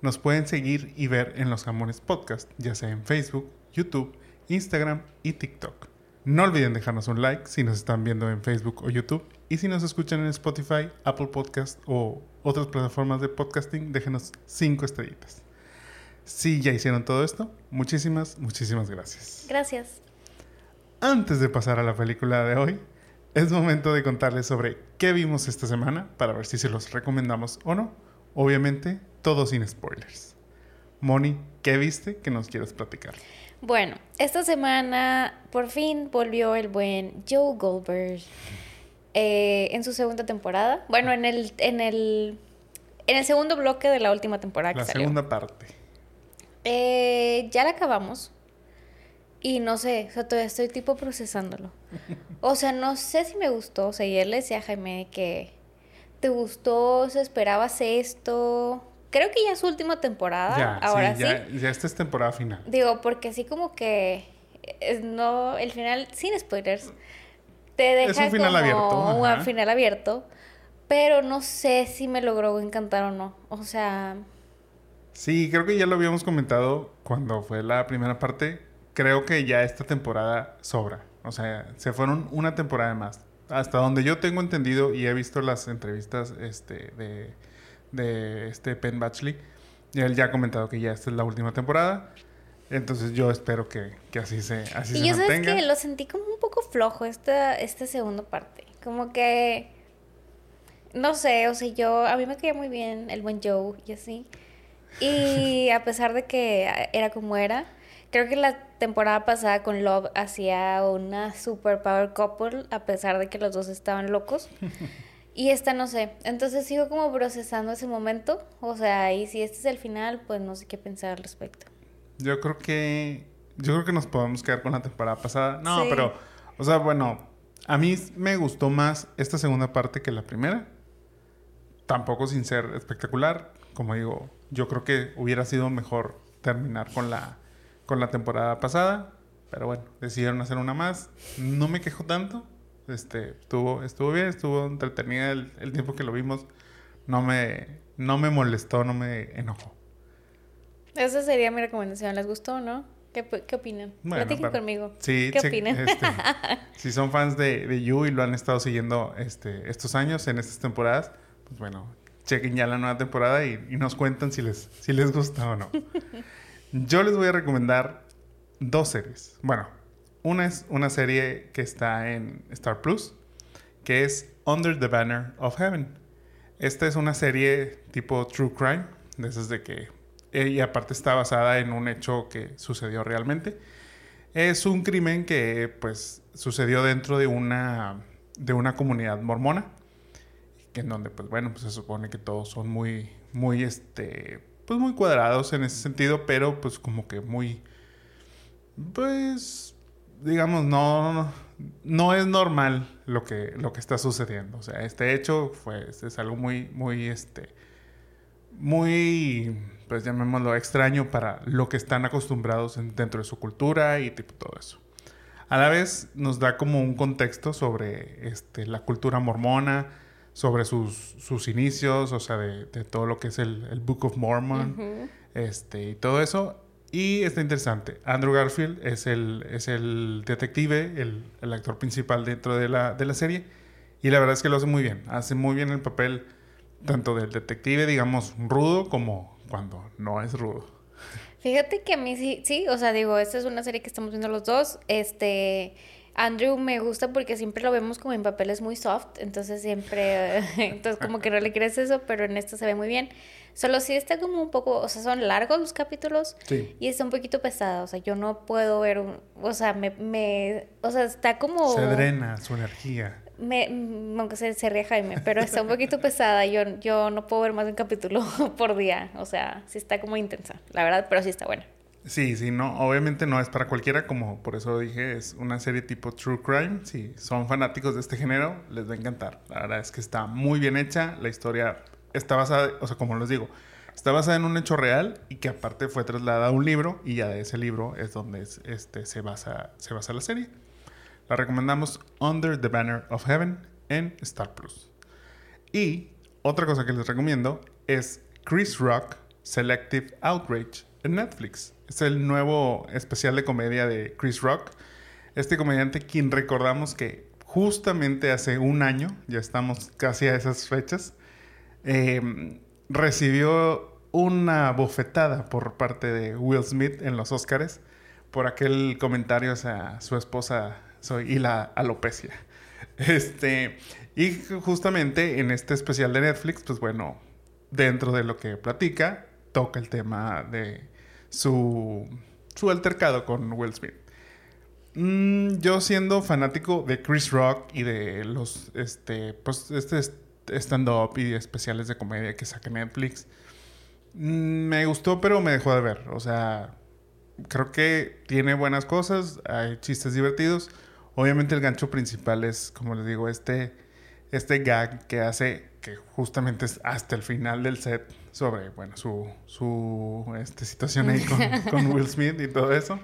nos pueden seguir y ver en los Jamones Podcast, ya sea en Facebook, YouTube, Instagram y TikTok. No olviden dejarnos un like si nos están viendo en Facebook o YouTube. Y si nos escuchan en Spotify, Apple Podcast o otras plataformas de podcasting, déjenos 5 estrellitas. Si ya hicieron todo esto, muchísimas, muchísimas gracias. Gracias. Antes de pasar a la película de hoy, es momento de contarles sobre qué vimos esta semana para ver si se los recomendamos o no. Obviamente, todo sin spoilers. Moni, ¿qué viste que nos quieres platicar? Bueno, esta semana por fin volvió el buen Joe Goldberg eh, en su segunda temporada. Bueno, en el, en el, en el segundo bloque de la última temporada la segunda parte. Eh, ya la acabamos. Y no sé, o sea, todavía estoy tipo procesándolo. O sea, no sé si me gustó. O sea, y él le decía a Jaime que te gustó, o sea, esperabas esto creo que ya es su última temporada. ahora sí, Ya, ya, esta es temporada final. Digo, porque así como que es, no, el final, sin spoilers, te deja es un final como abierto. un final abierto. Pero no sé si me logró encantar o no. O sea. Sí, creo que ya lo habíamos comentado cuando fue la primera parte. Creo que ya esta temporada sobra. O sea, se fueron una temporada más. Hasta donde yo tengo entendido y he visto las entrevistas este, de, de este Penn Batchley. Él ya ha comentado que ya esta es la última temporada. Entonces yo espero que, así se así Y yo sabes que lo sentí como un poco flojo esta, esta segunda parte. Como que... No sé, o sea, yo... A mí me caía muy bien el buen Joe y así. Y a pesar de que era como era, creo que la temporada pasada con Love hacía una super power couple, a pesar de que los dos estaban locos. Y esta no sé. Entonces sigo como procesando ese momento. O sea, y si este es el final, pues no sé qué pensar al respecto. Yo creo que. Yo creo que nos podemos quedar con la temporada pasada. No, pero. O sea, bueno. A mí me gustó más esta segunda parte que la primera. Tampoco sin ser espectacular. Como digo, yo creo que hubiera sido mejor terminar con la, con la temporada pasada. Pero bueno, decidieron hacer una más. No me quejo tanto. Este, estuvo, estuvo bien, estuvo entretenida el, tiempo que lo vimos. No me, no me molestó, no me enojó. Esa sería mi recomendación. ¿Les gustó o no? ¿Qué, qué opinan? Platiquen conmigo. Sí, ¿Qué opinan? Este, si son fans de, de You y lo han estado siguiendo este, estos años, en estas temporadas, pues bueno, chequen ya la nueva temporada y, y nos cuentan si les, si les gusta o no. Yo les voy a recomendar dos series. Bueno, una es una serie que está en Star Plus, que es Under the Banner of Heaven. Esta es una serie tipo True Crime, de esas de que... Y aparte está basada en un hecho que sucedió realmente. Es un crimen que pues sucedió dentro de una, de una comunidad mormona, en donde pues bueno, pues se supone que todos son muy, muy, este, pues muy cuadrados en ese sentido, pero pues como que muy, pues digamos, no, no es normal lo que, lo que está sucediendo. O sea, este hecho fue, es algo muy, muy, este, muy, pues llamémoslo extraño para lo que están acostumbrados dentro de su cultura y tipo todo eso. A la vez nos da como un contexto sobre este, la cultura mormona, sobre sus, sus inicios, o sea, de, todo lo que es el, el Book of Mormon, este, y todo eso. Y está interesante. Andrew Garfield es el, es el detective, el, el actor principal dentro de la, de la, serie. Y la verdad es que lo hace muy bien. Hace muy bien el papel tanto del detective, digamos, rudo, como cuando no es rudo. Fíjate que a mí sí, sí, o sea, digo, esta es una serie que estamos viendo los dos. Este, Andrew me gusta porque siempre lo vemos como en papeles muy soft, entonces siempre, entonces como que no le crees eso, pero en esto se ve muy bien. Solo si está como un poco, o sea, son largos los capítulos y está un poquito pesado, o sea, yo no puedo ver, un, o sea, me, me, o sea, está como... Se drena su energía. Me, aunque se, se ríe Jaime, pero está un poquito pesada, yo, yo no puedo ver más de un capítulo por día, o sea, sí está como intensa, la verdad, pero sí está buena. Sí, sí, no, obviamente no es para cualquiera, como por eso dije, es una serie tipo True Crime. Si son fanáticos de este género, les va a encantar. La verdad es que está muy bien hecha, la historia está basada, o sea, como les digo, está basada en un hecho real y que aparte fue trasladada a un libro y ya de ese libro es donde este, se, basa, se basa la serie. La recomendamos Under the Banner of Heaven en Star Plus. Y otra cosa que les recomiendo es Chris Rock Selective Outrage en Netflix. Es el nuevo especial de comedia de Chris Rock. Este comediante quien recordamos que justamente hace un año, ya estamos casi a esas fechas, eh, recibió una bofetada por parte de Will Smith en los Oscars por aquel comentario a su esposa soy, y la alopecia. Este, y justamente en este especial de Netflix, pues bueno, dentro de lo que platica, toca el tema de su, su altercado con Will Smith. Mm, yo siendo fanático de Chris Rock y de los, este, pues, este stand-up y especiales de comedia que saca Netflix, mm, me gustó, pero me dejó de ver. O sea, creo que tiene buenas cosas, hay chistes divertidos. Obviamente el gancho principal es, como les digo, este, este gag que hace que justamente es hasta el final del set sobre, bueno, su, su este, situación ahí con, Will Smith y todo eso.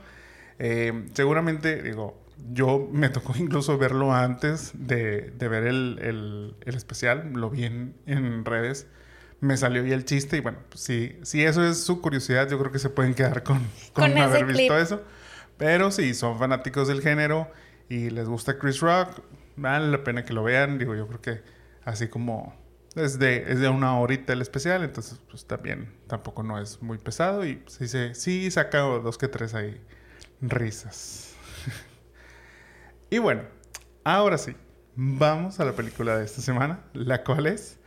Eh, seguramente, digo, yo me tocó incluso verlo antes de, ver el, especial, lo vi en, redes, me salió ya el chiste y bueno, pues si, si eso es su curiosidad, yo creo que se pueden quedar con, con, haber visto eso. Pero si son fanáticos del género y les gusta Chris Rock, vale la pena que lo vean, digo, yo creo que así como es de, es de una horita el especial, entonces pues también tampoco no es muy pesado y se, sí saca dos que tres ahí risas. y bueno, ahora sí, vamos a la película de esta semana, la cual es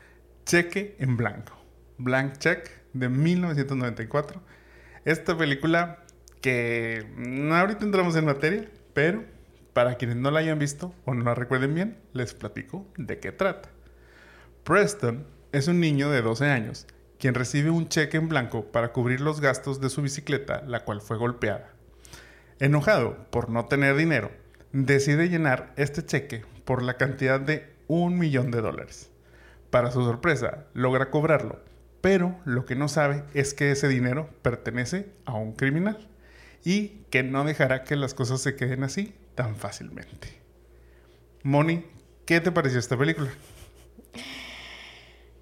Cheque en Blanco, Blank Check de 1994. Esta película que ahorita entramos en materia, pero para quienes no la hayan visto o no la recuerden bien, les platico de qué trata. Preston es un niño de 12 años, quien recibe un cheque en blanco para cubrir los gastos de su bicicleta, la cual fue golpeada. Enojado por no tener dinero, decide llenar este cheque por la cantidad de un millón de dólares. Para su sorpresa, logra cobrarlo, pero lo que no sabe es que ese dinero pertenece a un criminal y que no dejará que las cosas se queden así tan fácilmente. Moni, ¿qué te pareció esta película?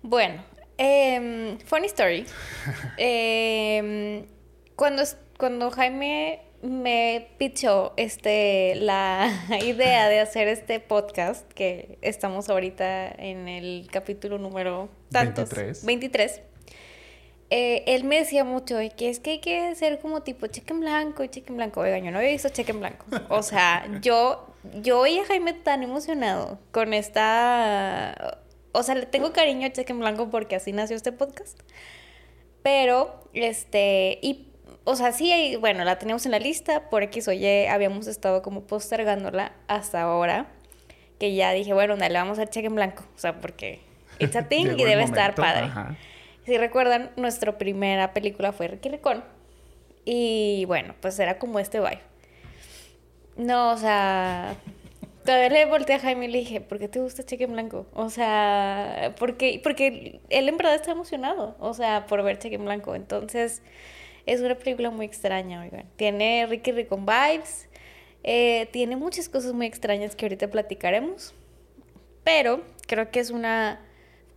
Bueno, eh, funny story. Em, cuando, cuando Jaime me pichó este, la idea de hacer este podcast, que estamos ahorita en el capítulo número tantos, 23. 23 eh, él me decía mucho que es que hay que hacer como tipo cheque en blanco y cheque en blanco. Oiga, yo no había visto cheque en blanco. O sea, yo, yo oí a Jaime tan emocionado con esta o sea, le tengo cariño a Cheque en Blanco porque así nació este podcast. Pero, este, y, o sea, sí, bueno, la teníamos en la lista, por X o Y habíamos estado como postergándola hasta ahora, que ya dije, bueno, dale, vamos a Cheque en Blanco, o sea, porque it's a thing y debe estar padre. Si recuerdan, nuestra primera película fue Ricky Ricón. Y bueno, pues era como este vibe. No, o sea, Todavía le volteé a Jaime y le dije, ¿por qué te gusta Cheque en Blanco? O sea, porque, porque él en verdad está emocionado, o sea, por ver Cheque en Blanco. Entonces, es una película muy extraña, oigan. Tiene Ricky Ricon vibes, eh, tiene muchas cosas muy extrañas que ahorita platicaremos, pero creo que es una,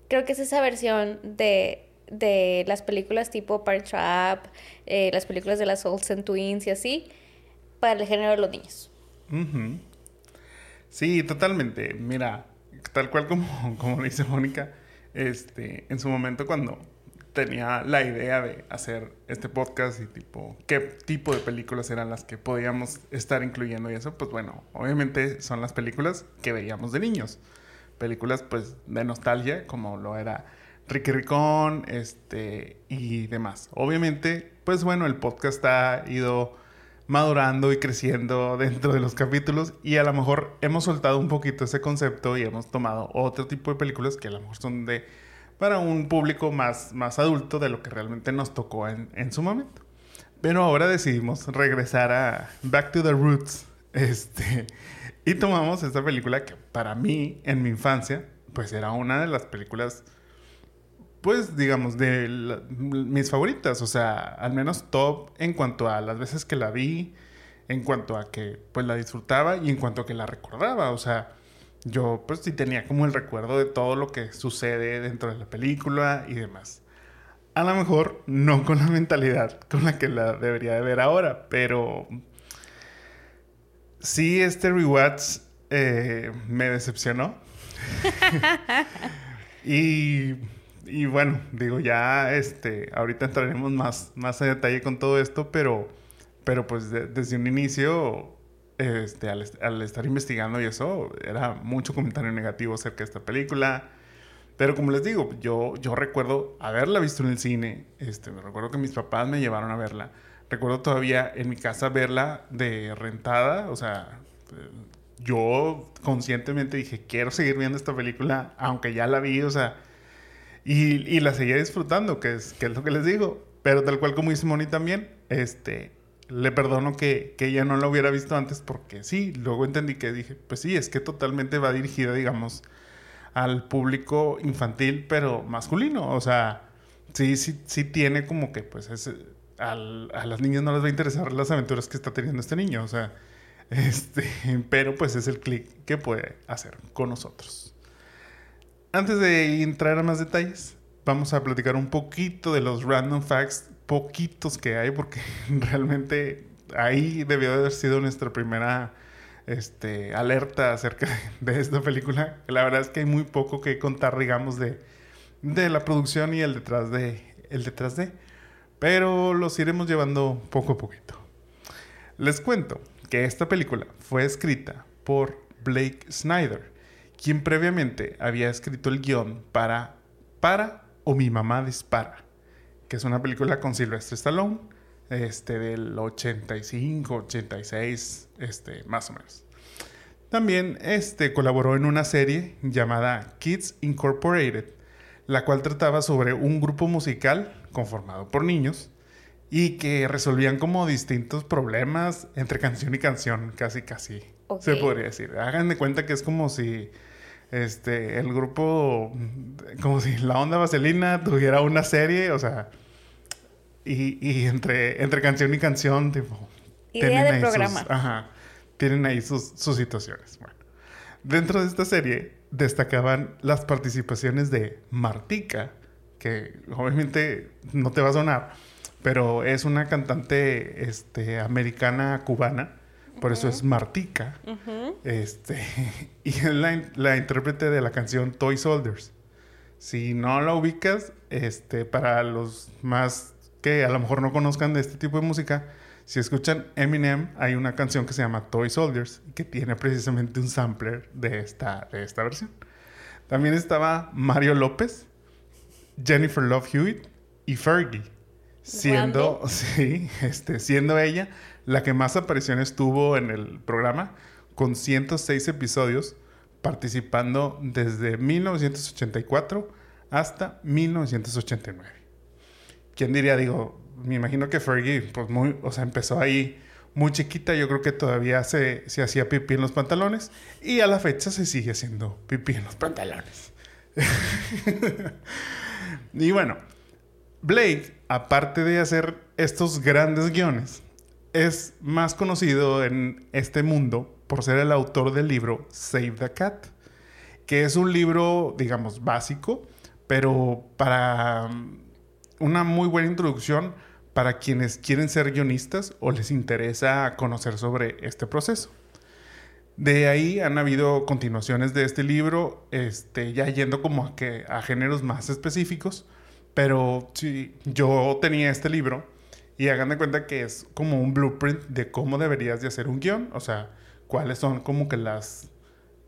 creo que es esa versión de, de las películas tipo Park Trap, eh, las películas de las Olsen Twins y así, para el género de los niños. Sí, totalmente. Mira, tal cual como, como dice Mónica, este, en su momento cuando tenía la idea de hacer este podcast y tipo qué tipo de películas eran las que podíamos estar incluyendo y eso, pues bueno, obviamente son las películas que veíamos de niños. Películas pues de nostalgia como lo era Ricky Ricón, este y demás. Obviamente, pues bueno, el podcast ha ido madurando y creciendo dentro de los capítulos y a lo mejor hemos soltado un poquito ese concepto y hemos tomado otro tipo de películas que a lo mejor son de para un público más, más adulto de lo que realmente nos tocó en, en su momento. Pero ahora decidimos regresar a Back to the Roots. Este, y tomamos esta película que para mí, en mi infancia, pues era una de las películas, pues digamos, de mis favoritas. O sea, al menos top en cuanto a las veces que la vi, en cuanto a que pues la disfrutaba y en cuanto a que la recordaba. O sea, yo pues sí tenía como el recuerdo de todo lo que sucede dentro de la película y demás. A lo mejor no con la mentalidad con la que la debería de ver ahora, pero sí este rewatch eh, me decepcionó. y, y, bueno, digo, ya este, ahorita entraremos más, más a detalle con todo esto, pero, pero pues desde un inicio este, al, al, estar investigando y eso, era mucho comentario negativo acerca de esta película. Pero como les digo, yo, yo recuerdo haberla visto en el cine. Este, me recuerdo que mis papás me llevaron a verla. Recuerdo todavía en mi casa verla de rentada. O sea, yo conscientemente dije, quiero seguir viendo esta película, aunque ya la vi, o sea, y, la seguía disfrutando, que es, que es lo que les digo. Pero tal cual como dice Moni también, este, le perdono que, que, ella no lo hubiera visto antes porque sí, luego entendí que dije, pues sí, es que totalmente va dirigida, digamos, al público infantil, pero masculino. O sea, sí, sí, sí tiene como que, pues, es, a las niñas no les va a interesar las aventuras que está teniendo este niño. O sea, este, pero pues es el clic que puede hacer con nosotros. Antes de entrar a más detalles, vamos a platicar un poquito de los random facts poquitos que hay, porque realmente ahí debió de haber sido nuestra primera este, alerta acerca de esta película. La verdad es que hay muy poco que contar, digamos, de, de la producción y el detrás de, el detrás de. Pero los iremos llevando poco a poquito. Les cuento que esta película fue escrita por Blake Snyder, quien previamente había escrito el guion para Para o mi mamá dispara que es una película con Sylvester Stallone, este, del 85, 86, este, más o menos. También este, colaboró en una serie llamada Kids Incorporated, la cual trataba sobre un grupo musical conformado por niños y que resolvían como distintos problemas entre canción y canción, casi casi se podría decir. Hagan de cuenta que es como si este, el grupo, como si la onda vaselina tuviera una serie, o sea, y, y entre, entre canción y canción, tipo... Idea de programa. ajá, tienen ahí sus, sus situaciones. Bueno, dentro de esta serie destacaban las participaciones de Martica, que obviamente no te va a sonar, pero es una cantante este, americana cubana por eso es Martica. este, y es la, la, intérprete de la canción Toy Soldiers. Si no la ubicas, este, para los más que a lo mejor no conozcan de este tipo de música, si escuchan Eminem, hay una canción que se llama Toy Soldiers, que tiene precisamente un sampler de esta, de esta versión. También estaba Mario López, Jennifer Love Hewitt y Fergie, siendo, sí, este, siendo ella la que más apariciones tuvo en el programa, con 106 episodios, participando desde 1984 hasta 1989. ¿Quién diría? Digo, me imagino que Fergie, pues muy, o sea, empezó ahí muy chiquita, yo creo que todavía se, se hacía pipí en los pantalones y a la fecha se sigue haciendo pipí en los pantalones. y bueno, Blake, aparte de hacer estos grandes guiones, es más conocido en este mundo por ser el autor del libro Save the Cat, que es un libro, digamos, básico, pero para mm, una muy buena introducción para quienes quieren ser guionistas o les interesa conocer sobre este proceso. De ahí han habido continuaciones de este libro, este, ya yendo como a, que, a géneros más específicos, pero sí, yo tenía este libro y hagan de cuenta que es como un blueprint de cómo deberías de hacer un guion. O sea, cuáles son como que las...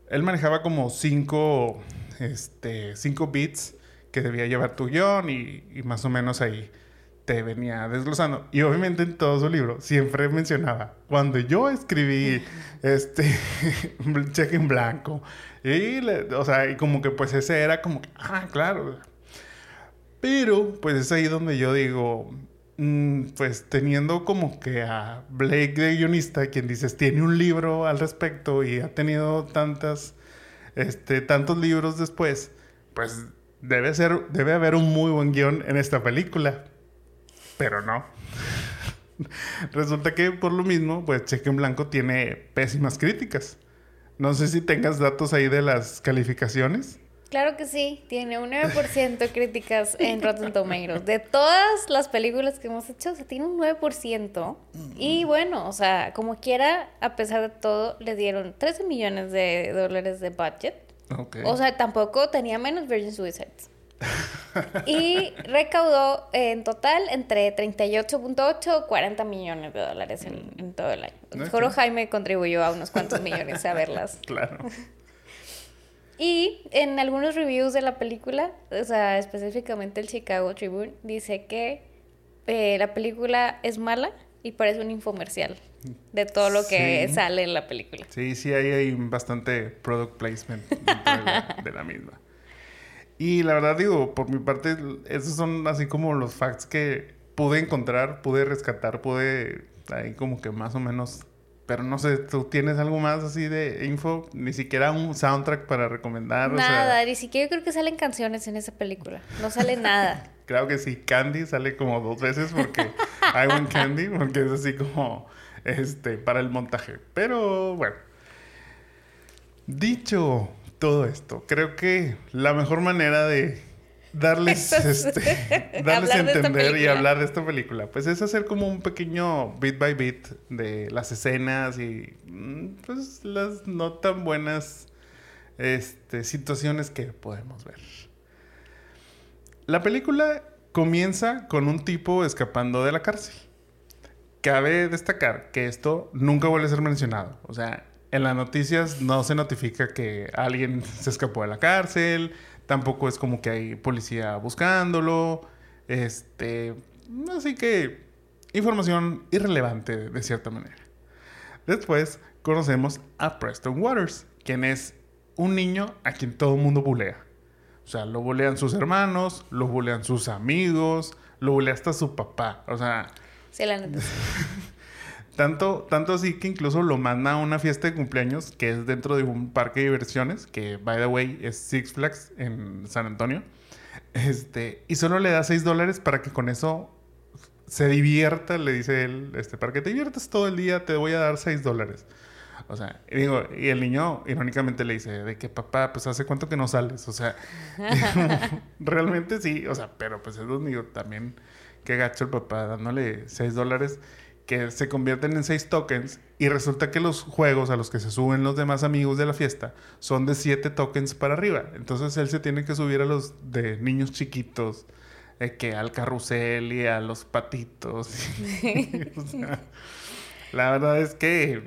Él manejaba como cinco, este, cinco bits que debía llevar tu guion y, y más o menos ahí te venía desglosando. Y obviamente en todo su libro siempre mencionaba, cuando yo escribí este cheque en blanco, y o sea, y como que pues ese era como que, ah, claro. Pero pues es ahí donde yo digo, mm, pues teniendo como que a Blake de guionista, quien dices tiene un libro al respecto y ha tenido tantas, este, tantos libros después, pues debe ser, debe haber un muy buen guion en esta película. Pero no. Resulta que por lo mismo, pues Cheque en Blanco tiene pésimas críticas. No sé si tengas datos ahí de las calificaciones. Claro que sí, tiene un 9% críticas en Rotten Tomatoes. De todas las películas que hemos hecho, o sea, tiene un 9%. Y bueno, o sea, como quiera, a pesar de todo, le dieron 13 millones de dólares de budget. O sea, tampoco tenía menos Virgin Suicides. y recaudó en total entre 38.8 y 40 millones de dólares en, todo el año. Solo Jaime contribuyó a unos cuantos millones a verlas. Claro. Y en algunos reviews de la película, o sea, específicamente el Chicago Tribune, dice que eh, la película es mala y parece un infomercial de todo lo que sale en la película. Sí, sí, hay, hay bastante product placement de la misma. Y la verdad digo, por mi parte, esos son así como los facts que pude encontrar, pude rescatar, pude ahí como que más o menos... Pero no sé, ¿tú tienes algo más así de info? Ni siquiera un soundtrack para recomendar. Nada, ni siquiera yo creo que salen canciones en esa película. No sale nada. Creo que sí, Candy sale como dos veces porque I want Candy, porque es así como este para el montaje. Pero bueno. Dicho todo esto. Creo que la mejor manera de darles, este, darles a entender y hablar de esta película, pues es hacer como un pequeño bit by bit de las escenas y mm, pues las no tan buenas este, situaciones que podemos ver. La película comienza con un tipo escapando de la cárcel. Cabe destacar que esto nunca vuelve a ser mencionado. O sea, en las noticias no se notifica que alguien se escapó de la cárcel, tampoco es como que hay policía buscándolo, este, así que información irrelevante de cierta manera. Después conocemos a Preston Waters, quien es un niño a quien todo el mundo bulea. O sea, lo bulean sus hermanos, lo bulean sus amigos, lo bulea hasta su papá. O sea... Sí, la noticia. Tanto, tanto así que incluso lo manda a una fiesta de cumpleaños que es dentro de un parque de diversiones, que by the way es Six Flags en San Antonio. Este, y solo le da 6 dólares para que con eso se divierta, le dice él, este, para que te diviertas todo el día, te voy a dar 6 dólares. O sea, y digo, y el niño irónicamente le dice, de que papá, pues hace cuánto que no sales. O sea, realmente sí, o sea, pero pues es donde también, qué gacho el papá dándole 6 dólares que se convierten en seis tokens y resulta que los juegos a los que se suben los demás amigos de la fiesta son de siete tokens para arriba. Entonces él se tiene que subir a los de niños chiquitos, eh, que al carrusel y a los patitos. la verdad es que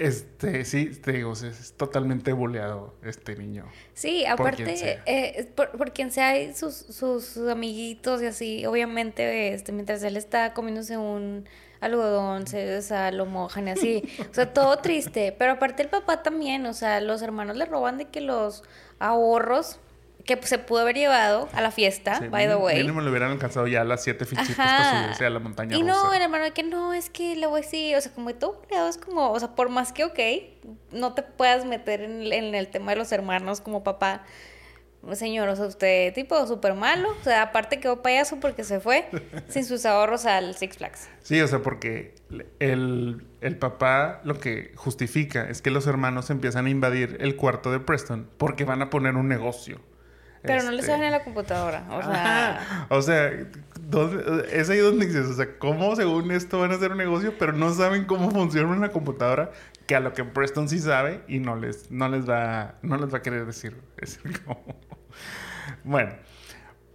este, sí, te digo, es, totalmente boleado este niño. Sí, aparte, eh, por, quien sea sus, sus, amiguitos y así, obviamente, este, mientras él está comiéndose un algodón, se o sea, lo mojan y así. O sea, todo triste. Pero aparte el papá también, o sea, los hermanos le roban de que los ahorros que se pudo haber llevado a la fiesta, by the way. Mínimo le hubieran alcanzado ya las siete fichitas para subirse a la montaña Y no, el hermano, que no, es que luego sí, o sea, como todo es como, o sea, por más que, ok, no te puedas meter en, en el tema de los hermanos como papá, señor, o sea, usted tipo súper malo, o sea, aparte quedó payaso porque se fue sin sus ahorros al Six Flags. Sí, o sea, porque el, el, papá lo que justifica es que los hermanos empiezan a invadir el cuarto de Preston porque van a poner un negocio. Pero no le saben en la computadora, o sea... o sea, es ahí donde dices, o sea, ¿cómo según esto van a hacer un negocio, pero no saben cómo funciona una computadora? Que a lo que Preston sí sabe y no les, no les, va, no les va a querer decir. Bueno,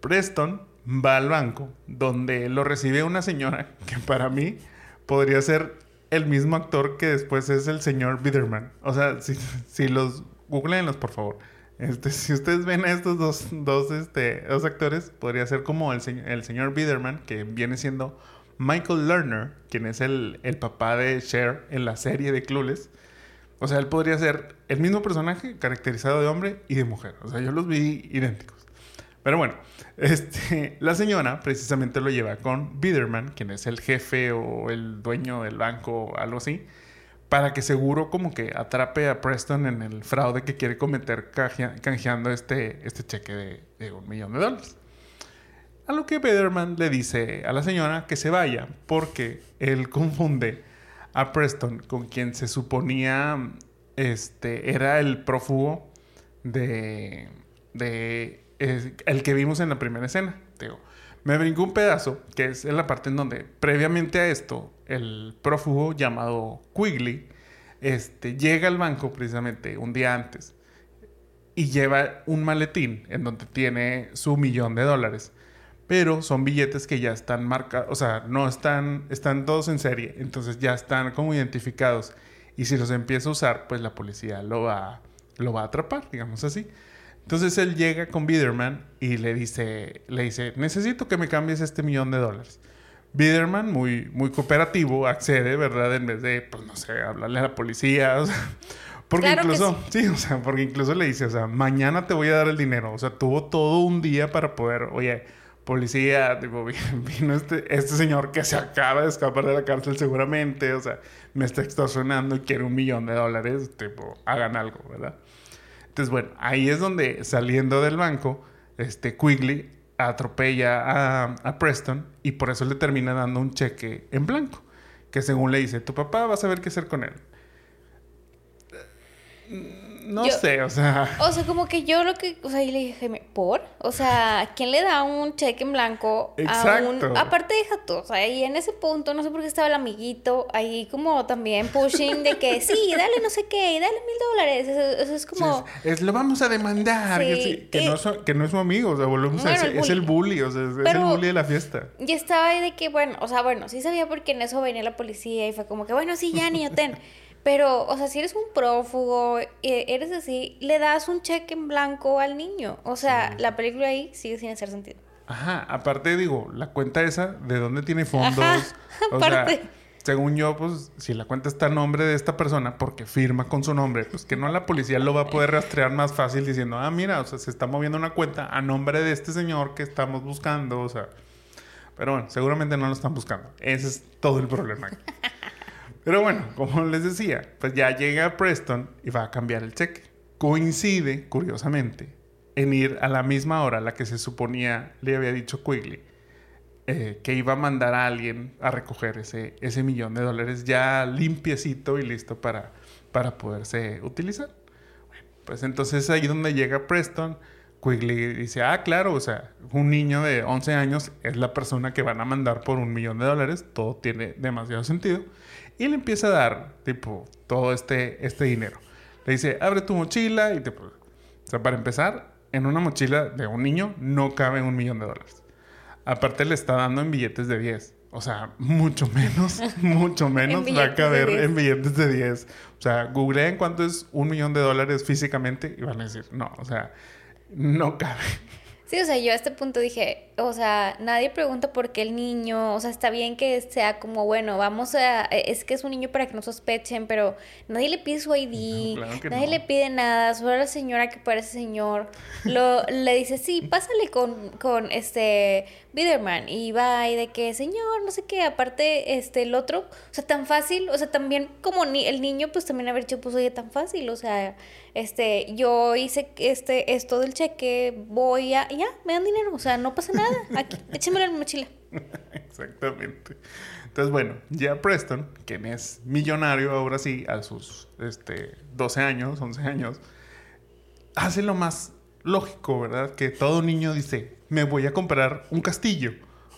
Preston va al banco donde lo recibe una señora que para mí podría ser el mismo actor que después es el señor Biderman. O sea, si, si los... Googleenlos, por favor. Este, si ustedes ven a estos dos, dos, este, dos actores, podría ser como el, el señor Biderman, que viene siendo Michael Lerner, quien es el, el, papá de Cher en la serie de Clueless. O sea, él podría ser el mismo personaje caracterizado de hombre y de mujer. O sea, yo los vi idénticos. Pero bueno, este, la señora precisamente lo lleva con Biderman, quien es el jefe o el dueño del banco algo así, para que seguro como que atrape a Preston en el fraude que quiere cometer canjeando este, este cheque de, un millón de dólares. A lo que Biderman le dice a la señora que se vaya porque él confunde a Preston con quien se suponía este, era el prófugo de, de el que vimos en la primera escena. Digo, me brincó un pedazo, que es en la parte en donde previamente a esto, el prófugo llamado Quigley este, llega al banco precisamente un día antes y lleva un maletín en donde tiene su millón de dólares. Pero son billetes que ya están marcados, o sea, no están, están todos en serie, entonces ya están como identificados. Y si los empieza a usar, pues la policía lo va, lo va a atrapar, digamos así. Entonces él llega con Biderman y le dice, le dice, necesito que me cambies este millón de dólares. Biderman, muy, muy cooperativo, accede, ¿verdad? En vez de, pues no sé, hablarle a la policía. O sea, porque incluso, sí. o sea, porque incluso le dice, o sea, mañana te voy a dar el dinero. O sea, tuvo todo un día para poder, oye, policía, tipo, vino este, este señor que se acaba de escapar de la cárcel seguramente, o sea, me está extorsionando y quiere un millón de dólares, tipo, hagan algo, ¿verdad? Entonces, bueno, ahí es donde saliendo del banco, este Quigley atropella a, a, Preston y por eso le termina dando un cheque en blanco, que según le dice, tu papá va a saber qué hacer con él no sé, o sea. O sea, como que yo lo que. O sea, y le dije, ¿por? O sea, ¿quién le da un cheque en blanco Exacto. a un. Aparte, deja tú, o sea, y en ese punto, no sé por qué estaba el amiguito ahí como también pushing de que sí, dale no sé qué, dale mil dólares. Eso, es como. es, lo vamos a demandar. que, no que, no es su amigo, o sea, volvemos a decir, es el bully, o sea, es, el bully de la fiesta. Y estaba ahí de que, bueno, o sea, bueno, sí sabía porque en eso venía la policía y fue como que, bueno, sí, ya, niño, ten. Pero, o sea, si eres un prófugo, eh, eres así, le das un cheque en blanco al niño. O sea, la película ahí sigue sin hacer sentido. Ajá, aparte digo, la cuenta esa, ¿de dónde tiene fondos? o sea, según yo, pues, si la cuenta está a nombre de esta persona, porque firma con su nombre, pues que no la policía lo va a poder rastrear más fácil diciendo, ah, mira, o sea, se está moviendo una cuenta a nombre de este señor que estamos buscando, o sea. Pero bueno, seguramente no lo están buscando. Ese es todo el problema. Pero bueno, como les decía, pues ya llega Preston y va a cambiar el cheque. Coincide, curiosamente, en ir a la misma hora a la que se suponía le había dicho Quigley eh, que iba a mandar a alguien a recoger ese, ese millón de dólares ya limpiecito y listo para, para poderse utilizar. pues entonces ahí donde llega Preston, Quigley dice, ah, claro, o sea, un niño de 11 años es la persona que van a mandar por un millón de dólares, todo tiene demasiado sentido. Y le empieza a dar, tipo, todo este, este dinero. Le dice, abre tu mochila y te... O sea, para empezar, en una mochila de un niño no cabe un millón de dólares. Aparte le está dando en billetes de 10. O sea, mucho menos, mucho menos va a caber en billetes de 10. O sea, googleen cuánto es un millón de dólares físicamente y van a decir, no, o sea, no cabe. Sí, o sea, yo a este punto dije, o sea, nadie pregunta por qué el niño, o sea, está bien que sea como, bueno, vamos a, e, es que es un niño para que no sospechen, pero nadie le pide su ID, nadie le pide nada, solo la señora que parece señor, lo, le dice, sí, pásale con, con este Biderman, y va, y de que, señor, no sé qué, aparte, este, el otro, o sea, tan fácil, o sea, también como ni, el niño, pues también haber dicho, pues, oye, tan fácil, o sea, este, yo hice este, esto del cheque, voy a, ya, me dan dinero, o sea, no pasa nada, aquí, échamelo en mi mochila. Exactamente. Entonces, bueno, ya Preston, quien es millonario ahora sí, a sus este, 12 años, 11 años, hace lo más lógico, ¿verdad? Que todo niño dice, me voy a comprar un castillo.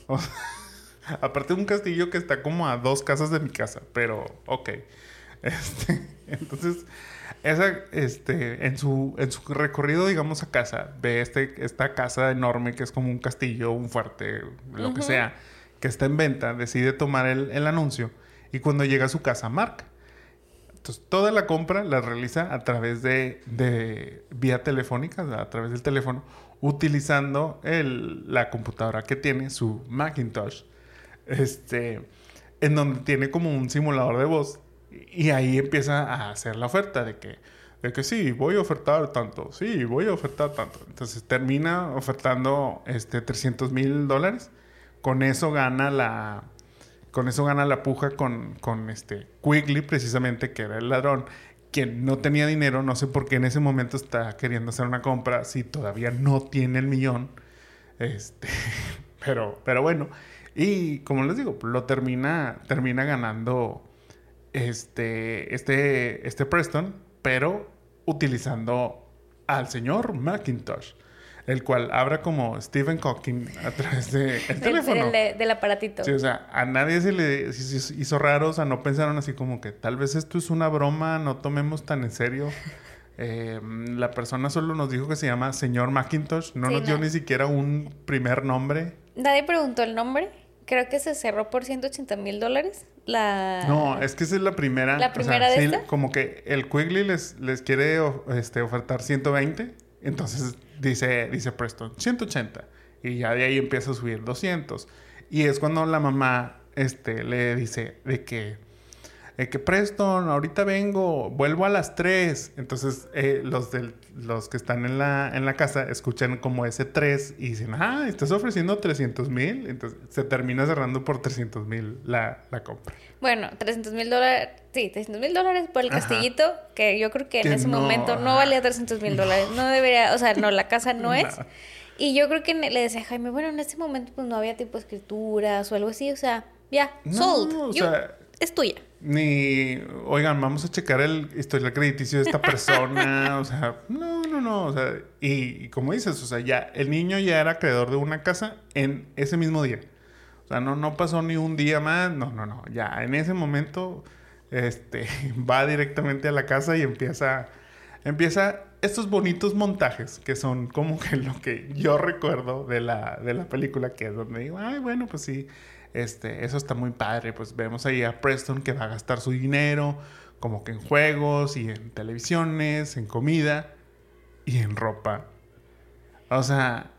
aparte de un castillo que está como a dos casas de mi casa, pero ok. Este, entonces, esa, este, en su, en su recorrido, digamos, a casa, ve este, esta casa enorme que es como un castillo, un fuerte, lo que sea, que está en venta, decide tomar el, el, anuncio y cuando llega a su casa marca. Entonces, toda la compra la realiza a través de, de vía telefónica, a través del teléfono, utilizando el, la computadora que tiene, su Macintosh, este, en donde tiene como un simulador de voz y ahí empieza a hacer la oferta de que De que sí, voy a ofertar tanto, sí, voy a ofertar tanto. Entonces termina ofertando este 300 mil dólares. Con eso gana la, con eso gana la puja con, con este Quigley, precisamente, que era el ladrón, que no tenía dinero, no sé por qué en ese momento está queriendo hacer una compra si todavía no tiene el millón. Este, pero, pero bueno. Y como les digo, lo termina, termina ganando este, este, este Preston, pero utilizando al señor Macintosh, el cual abra como Stephen Hawking a través del de teléfono. Del, del, aparatito. Sí, o sea, a nadie se le hizo raro, o sea, no pensaron así como que tal vez esto es una broma, no tomemos tan en serio. Eh, la persona solo nos dijo que se llama señor Macintosh, no sí, nos dio no. ni siquiera un primer nombre. Nadie preguntó el nombre. Creo que se cerró por 180 mil dólares. La... No, es que esa es la primera. ¿La primera o sea, de sí, esta? Como que el Quigley les, les quiere este, ofertar 120. Entonces dice, dice Preston, 180. Y ya de ahí empieza a subir 200. Y es cuando la mamá este, le dice de que eh, que Preston, ahorita vengo, vuelvo a las 3. Entonces, eh, los, del, los que están en la, en la casa escuchan como ese 3 y dicen, ah, estás ofreciendo 300 mil. Entonces, se termina cerrando por 300 mil la, la, compra. Bueno, 300 mil dólares, sí, 300 mil dólares por el Ajá. castillito, que yo creo que, que en ese no, momento no valía 300 mil dólares. No debería, o sea, no, la casa no es. Y yo creo que le decía a Jaime, bueno, en ese momento pues no había tipo escrituras o algo así, o sea, ya, no, sold. O yo, sea, es tuya ni, oigan, vamos a checar el historial crediticio de esta persona, o sea, no, no, no, o sea, y, y, como dices, o sea, ya, el niño ya era acreedor de una casa en ese mismo día. O sea, no, no pasó ni un día más, no, no, no, ya, en ese momento, este, va directamente a la casa y empieza, empieza estos bonitos montajes que son como que lo que yo recuerdo de la, de la película, que es donde digo, ay, bueno, pues sí, este, eso está muy padre. Pues vemos ahí a Preston que va a gastar su dinero, como que en juegos y en televisiones, en comida y en ropa. O sea,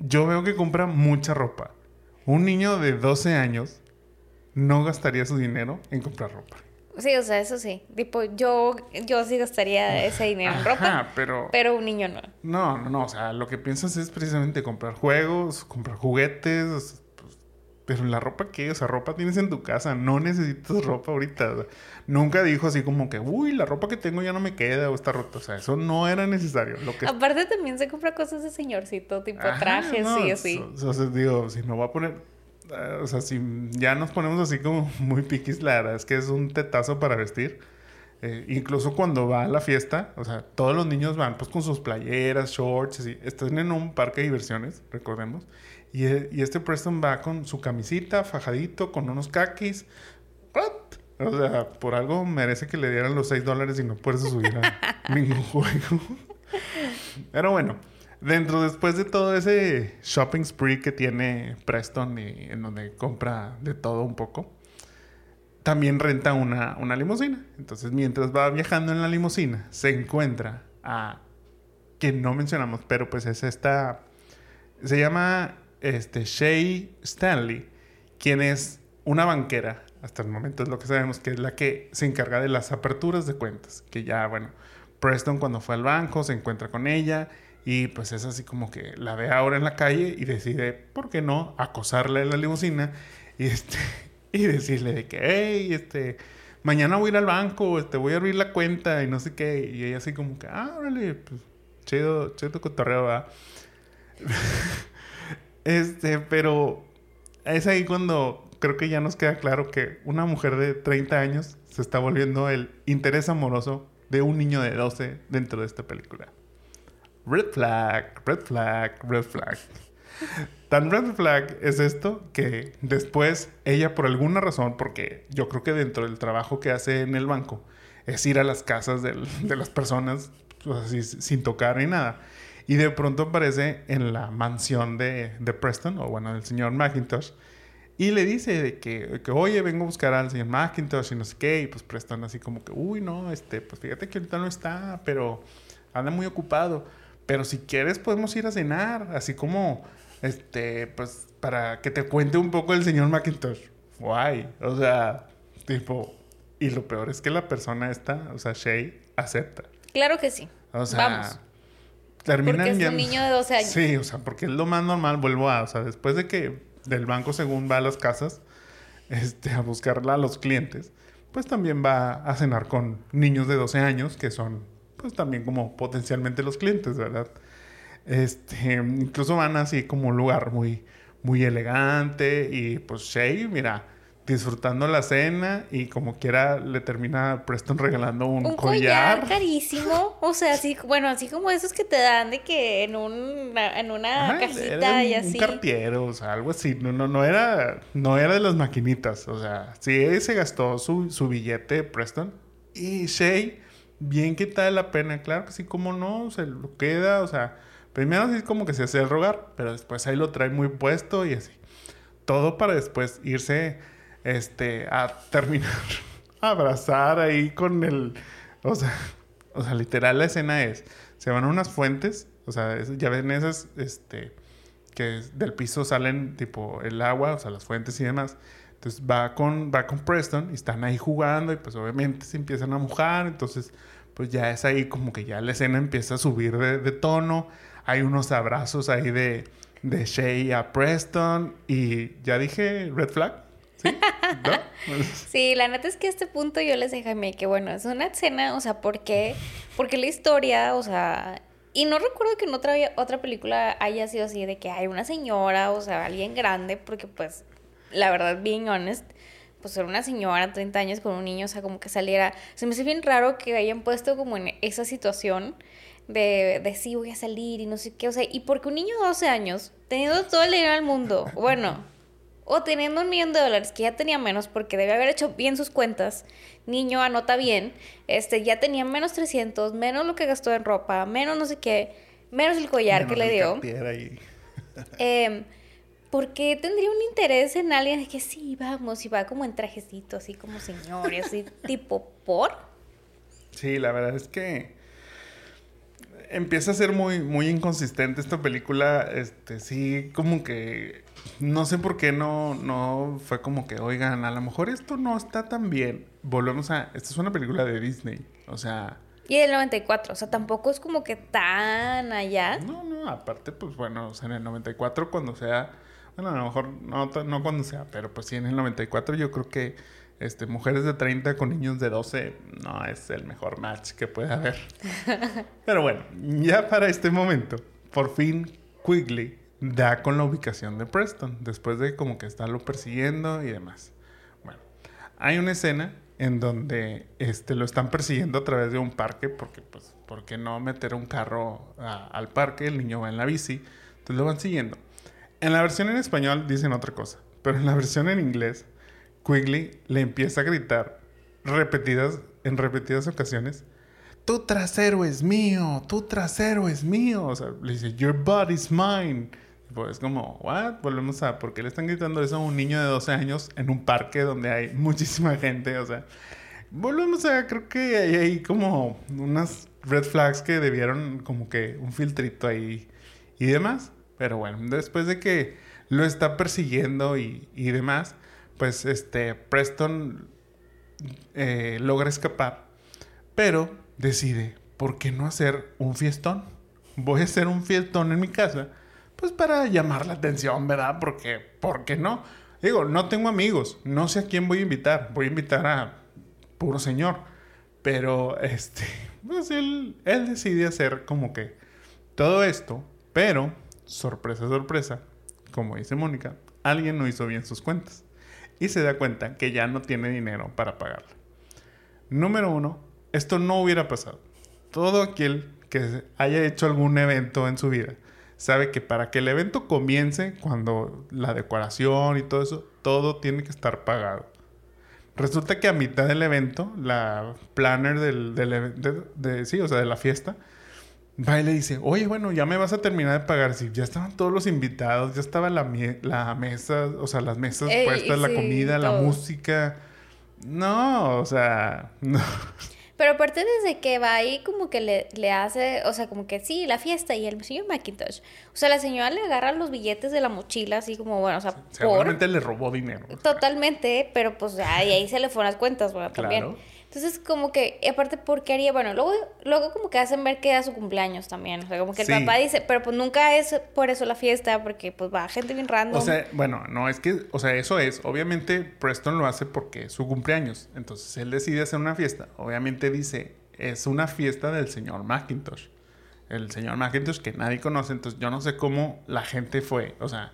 yo veo que compra mucha ropa. Un niño de 12 años no gastaría su dinero en comprar ropa. Sí, o sea, eso sí. Tipo, yo, yo sí gastaría ese dinero en ropa. Pero. Pero un niño no. No, no, no. O sea, lo que piensas es precisamente comprar juegos, comprar juguetes, pero la ropa qué, o sea, ropa tienes en tu casa, no necesitas ropa ahorita. O sea, nunca dijo así como que, uy, la ropa que tengo ya no me queda o está rota. O sea, eso no era necesario. Lo que... Aparte también se compra cosas de señorcito, tipo Ajá, trajes no, y así. O sea, digo, si no va a poner, uh, o sea, si ya nos ponemos así como muy piquis, la verdad es que es un tetazo para vestir. Eh, incluso cuando va a la fiesta, o sea, todos los niños van pues con sus playeras, shorts, así. Están en un parque de diversiones, recordemos. Y, y, este Preston va con su camisita, fajadito, con unos kakis. O sea, por algo merece que le dieran los 6 dólares y no puedes subir a ningún juego. Pero bueno, dentro después de todo ese shopping spree que tiene Preston y en donde compra de todo un poco, también renta una, una limusina. Entonces, mientras va viajando en la limusina, se encuentra a que no mencionamos, pero pues es esta. Se llama este, Shay Stanley, quien es una banquera, hasta el momento es lo que sabemos, que es la que se encarga de las aperturas de cuentas. Que ya, bueno, Preston cuando fue al banco se encuentra con ella y pues es así como que la ve ahora en la calle y decide, ¿por qué no?, acosarle en la limusina y, este, y decirle de que, hey, este, mañana voy a ir al banco, este, voy a abrir la cuenta y no sé qué. Y ella así como que, ah, órale, pues chido, chido cotorreo, ¿verdad? Este, pero es ahí cuando creo que ya nos queda claro que una mujer de 30 años se está volviendo el interés amoroso de un niño de 12 dentro de esta película. Red flag, red flag, red flag. Tan red flag es esto que después ella por alguna razón, porque yo creo que dentro del trabajo que hace en el banco es ir a las casas de, de las personas pues así, sin tocar ni nada. Y de pronto aparece en la mansión de, de Preston, o bueno, del señor McIntosh, y le dice de que, que, oye, vengo a buscar al señor McIntosh y no sé qué, y pues Preston así como que, uy, no, este, pues fíjate que ahorita no está, pero anda muy ocupado. Pero si quieres podemos ir a cenar, así como, este, pues para que te cuente un poco el señor McIntosh. Guay, o sea, tipo, y lo peor es que la persona esta, o sea, Shay, acepta. Claro que sí. O sea, Vamos. Terminan porque es un niño de 12 años. Sí, o sea, porque es lo más normal, vuelvo a, o sea, después de que del banco según va a las casas este, a buscarla a los clientes, pues también va a cenar con niños de 12 años que son pues también como potencialmente los clientes, ¿verdad? Este, incluso van así como un lugar muy, muy elegante y pues Shay, mira, disfrutando la cena y como quiera le termina Preston regalando un, un collar. carísimo, o sea, así, bueno, así como esos que te dan de que en un en una cajita y así. Un cartiero, o sea, algo así, no no no era no era de las maquinitas, o sea, sí se gastó su, su billete Preston y Shay bien quitada la pena, claro que sí, como no, se lo queda, o sea, primero así como que se hace el rogar, pero después ahí lo trae muy puesto y así. Todo para después irse este, a terminar, a abrazar ahí con el, o sea, o sea, literal la escena es, se van a unas fuentes, o sea, ya ven esas, este, que del piso salen tipo el agua, o sea, las fuentes y demás. Entonces va con, va con Preston y están ahí jugando y pues obviamente se empiezan a mojar, entonces pues ya es ahí como que ya la escena empieza a subir de, de tono, hay unos abrazos ahí de, de Shay a Preston y ya dije red flag. ¿Sí? la neta es que a este punto yo les dije a mí que bueno, es una escena, o sea, ¿por qué? Porque la historia, o sea, y no recuerdo que en otra, otra película haya sido así de que hay una señora, o sea, alguien grande, porque pues, la verdad, being honest, pues era una señora, 30 años con un niño, o sea, como que saliera, se me hace bien raro que hayan puesto como en esa situación de, de sí, voy a salir y no sé qué, o sea, y porque un niño de 12 años, teniendo todo el dinero del mundo, bueno o teniendo un millón de dólares, que ya tenía menos porque debe haber hecho bien sus cuentas, niño anota bien, este, ya tenía menos 300, menos lo que gastó en ropa, menos no sé qué, menos el collar que le dio. eh, ¿Por qué tendría un interés en alguien de que sí, vamos, y va como en trajecito, así como señor, y así, tipo, ¿por? Sí, la verdad es que empieza a ser muy, muy inconsistente esta película. Este, sí, como que no sé por qué no, no fue como que, oigan, a lo mejor esto no está tan bien. Volvemos a. Esta es una película de Disney. O sea. Y del 94, o sea, tampoco es como que tan allá. No, no, aparte, pues bueno, o sea, en el 94 cuando sea. Bueno, a lo mejor no, no cuando sea, pero pues sí, en el 94 yo creo que este, mujeres de 30 con niños de 12 no es el mejor match que puede haber. Pero bueno, ya para este momento, por fin Quigley da con la ubicación de Preston, después de como que estarlo persiguiendo y demás. Bueno, hay una escena en donde este, lo están persiguiendo a través de un parque, porque pues, ¿por qué no meter un carro al parque? El niño va en la bici, entonces lo van siguiendo. En la versión en español dicen otra cosa, pero en la versión en inglés, Quigley le empieza a gritar repetidas, en repetidas ocasiones, tu trasero es mío, tu trasero es mío. O sea, le dice, your body's mine. Pues como, ¿what? Volvemos a, ¿por qué le están gritando eso a un niño de 12 años en un parque donde hay muchísima gente? O sea, volvemos a, creo que hay ahí como unas red flags que debieron como que un filtrito ahí y demás. Pero bueno, después de que lo está persiguiendo y, y demás, pues este, Preston eh, logra escapar, pero decide, ¿por qué no hacer un fiestón? Voy a hacer un fiestón en mi casa pues para llamar la atención, ¿verdad? Porque, ¿por qué no? Digo, no tengo amigos, no sé a quién voy a invitar, voy a invitar a puro señor, pero este, pues él, él decide hacer como que todo esto, pero, sorpresa, sorpresa, como dice Mónica, alguien no hizo bien sus cuentas y se da cuenta que ya no tiene dinero para pagarla. Número uno, esto no hubiera pasado. Todo aquel que haya hecho algún evento en su vida sabe que para que el evento comience, cuando la decoración y todo eso, todo tiene que estar pagado. Resulta que a mitad del evento, la planner del, de, sí, o sea, de la fiesta, va y le dice, oye, bueno, ya me vas a terminar de pagar. Si ya estaban todos los invitados, ya estaba la, la mesa, o sea, las mesas puestas, la comida, la música. No, o sea, no. Pero aparte desde que va ahí como que le, le, hace, o sea, como que sí, la fiesta y el señor Macintosh. O sea, la señora le agarra los billetes de la mochila así como, bueno, o sea, Seguramente le robó dinero. Totalmente, pero pues ahí, ahí se le fueron las cuentas, bueno, también. Entonces, como que, aparte, ¿por qué haría? Bueno, luego, luego como que hacen ver que era su cumpleaños también. O sea, como que el papá dice, pero pues nunca es por eso la fiesta, porque pues va gente bien random. O sea, bueno, no, es que, o sea, eso es. Obviamente, Preston lo hace porque es su cumpleaños. Entonces, él decide hacer una fiesta. Obviamente dice, es una fiesta del señor Macintosh. El señor Macintosh que nadie conoce. Entonces, yo no sé cómo la gente fue. O sea,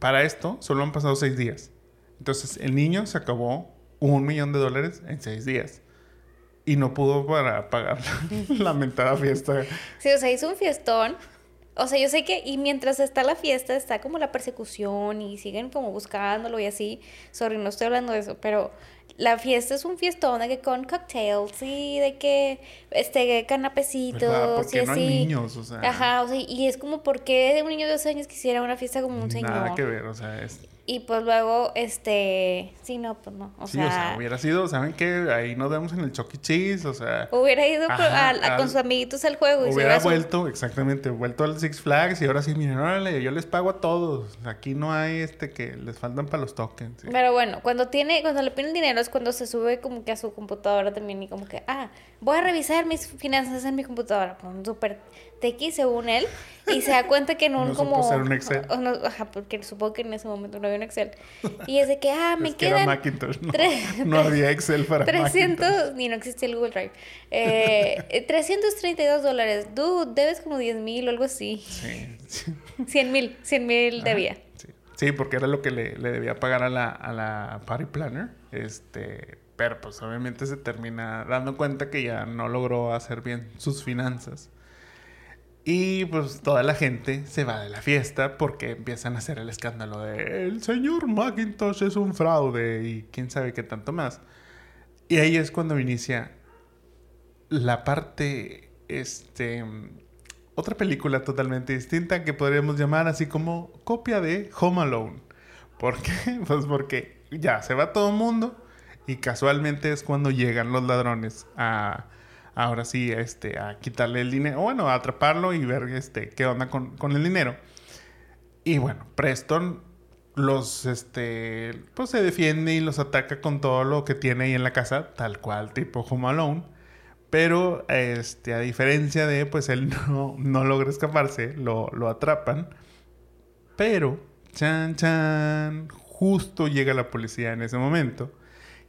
para esto solo han pasado seis días. Entonces, el niño se acabó un millón de dólares en seis días. Y no pudo para pagar la lamentada fiesta. Sí, o sea, hizo un fiestón. O sea, yo sé que, y mientras está la fiesta, está como la persecución y siguen como buscándolo y así. Sorry, no estoy hablando de eso, pero la fiesta es un fiestón de que con cocktails y de que, este, canapecitos Porque y no así. hay niños, o sea. Ajá, o sea, y es como, ¿por qué un niño de 12 años quisiera una fiesta como un señor? Nada que ver, o sea, es... Y pues luego, este, sí, no, pues no, o sí, sea, o sea, hubiera sido, ¿saben qué? Ahí nos vemos en el Chuck E. Cheese, o sea... hubiera ido por- Ajá, a- a- con sus amiguitos al juego y se Hubiera su- vuelto, exactamente, vuelto al Six Flags y ahora sí, miren, órale, yo les pago a todos. Aquí no hay este que les faltan para los tokens. ¿sí? Pero bueno, cuando tiene, cuando le piden dinero es cuando se sube como que a su computadora también y como que, ah, voy a revisar mis finanzas en mi computadora. Con un super tequi según él y se da cuenta que en un No supo como... un Excel. o no, ajá, porque supongo que en ese momento no había un Excel. Y es de que, ah, me es que era quedan Macintosh, no, tres- no había Excel para Macintosh. 300, ni no existía el Google Drive. Eh, eh, 332 dólares. Dude, debes como 10 mil o algo así. Sí, sí. 100 mil, 100 mil debía. Sí. Sí, porque era lo que le, le debía pagar a la, a la party planner. Este, pero pues obviamente se termina dando cuenta que ya no logró hacer bien sus finanzas. Y pues toda la gente se va de la fiesta porque empiezan a hacer el escándalo de el señor Macintosh es un fraude y quién sabe qué tanto más. Y ahí es cuando inicia la parte, este, otra película totalmente distinta que podríamos llamar así como copia de Home Alone. ¿Por qué? Pues porque ya se va todo el mundo y casualmente es cuando llegan los ladrones a, ahora sí, este, a quitarle el dinero, bueno, a atraparlo y ver este, qué onda con, con el dinero. Y bueno, Preston los, este, pues se defiende y los ataca con todo lo que tiene ahí en la casa, tal cual, tipo Home Alone. Pero, este, a diferencia de, pues él no, no logra escaparse, lo, lo atrapan. Pero, chan, chan, justo llega la policía en ese momento.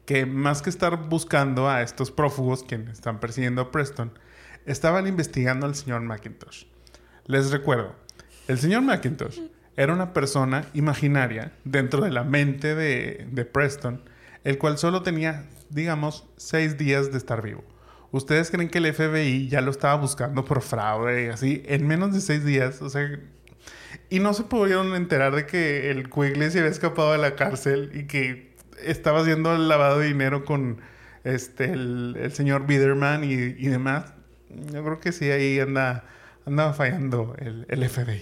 Que más que estar buscando a estos prófugos quienes están persiguiendo a Preston, estaban investigando al señor Macintosh. Les recuerdo, el señor Macintosh era una persona imaginaria dentro de la mente de, de Preston, el cual solo tenía, digamos, seis días de estar vivo. ¿Ustedes creen que el FBI ya lo estaba buscando por fraude y así en menos de seis días? O sea, y no se pudieron enterar de que el Quigley se había escapado de la cárcel y que estaba haciendo el lavado de dinero con este el, el señor Biederman y, y demás. Yo creo que sí, ahí anda, andaba fallando el, el FBI.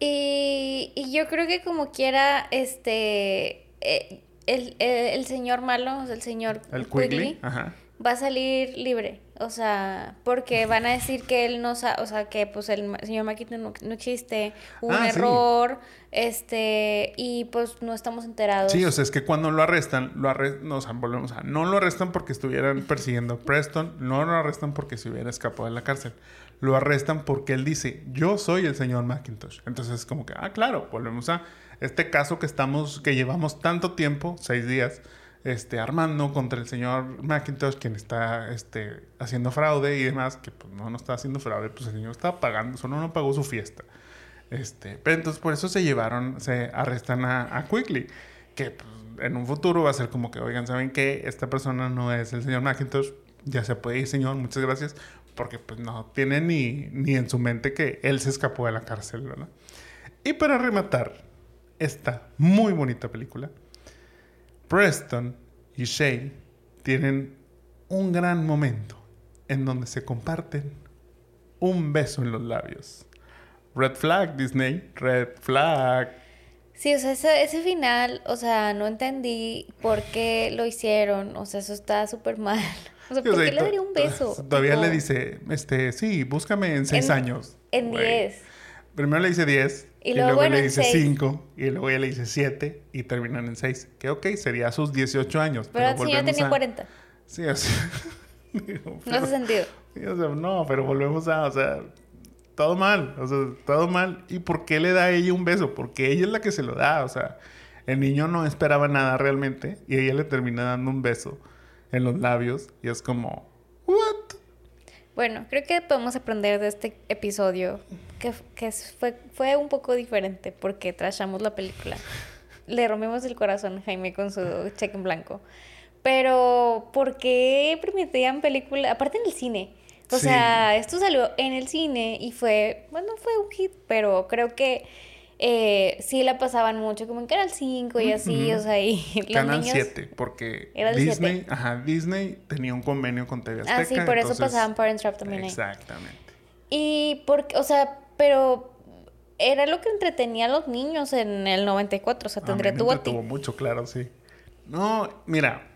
Y, y yo creo que como quiera, este, eh, el, el, el señor malo, el señor El Quigley, va a salir libre. O sea, porque van a decir que él no sabe, o sea, que pues el señor Maquito no, no existe, hubo un Ah, sí. error, este, y pues no estamos enterados. Sí, o sea, es que cuando lo arrestan, lo arrestan, no, o sea, volvemos a, no lo arrestan porque estuvieran persiguiendo a Preston, no lo arrestan porque se hubiera escapado de la cárcel. Lo arrestan porque él dice, yo soy el señor Macintosh. Entonces es como que, ah, claro, volvemos a este caso que estamos, que llevamos tanto tiempo, seis días, este, armando contra el señor Macintosh, quien está este, haciendo fraude y demás, que pues no, no está haciendo fraude, pues el señor está pagando, solo no pagó su fiesta. Este, pero entonces por eso se llevaron, se arrestan a, a Quigley, que pues, en un futuro va a ser como que, oigan, ¿saben qué? Esta persona no es el señor Macintosh, ya se puede ir, señor, muchas gracias, porque pues no tiene ni, ni en su mente que él se escapó de la cárcel, ¿verdad? Y para rematar esta muy bonita película, Preston y Shay tienen un gran momento en donde se comparten un beso en los labios. Red flag, Disney, red flag. Sí, o sea, ese, ese final, o sea, no entendí por qué lo hicieron, o sea, eso está súper mal. O sea, ¿por qué le daría un beso? Todavía le dice, este, sí, búscame en seis En- años. En Güey. 10. Primero le dice 10 Y, luego, le dice 5 y luego ella le dice 7 y terminan en 6. Que ok, sería a sus 18 años. Pero, pero si yo tenía 40. Sí, así. no hace sentido. no, pero volvemos a, o sea, todo mal, o sea, todo mal. ¿Y por qué le da a ella un beso? Porque ella es la que se lo da, o sea, el niño no esperaba nada realmente y ella le termina dando un beso en los labios y es como. Bueno, creo que podemos aprender de este episodio que, que fue, fue un poco diferente porque trashamos la película. Le rompimos el corazón a Jaime con su cheque en blanco. Pero, ¿por qué permitían películas? Aparte en el cine. O sea, esto salió en el cine y fue, bueno, fue un hit, pero creo que eh, sí la pasaban mucho, como en Canal 5 y así, o sea, y los Canal 7, porque Disney, ajá, Disney tenía un convenio con TV Azteca. Ah, sí, por eso pasaban Parent Trap también ahí. Exactamente. Y porque, o sea, pero era lo que entretenía a los niños en el 94, o sea, tendría a mucho, claro, sí. No, mira,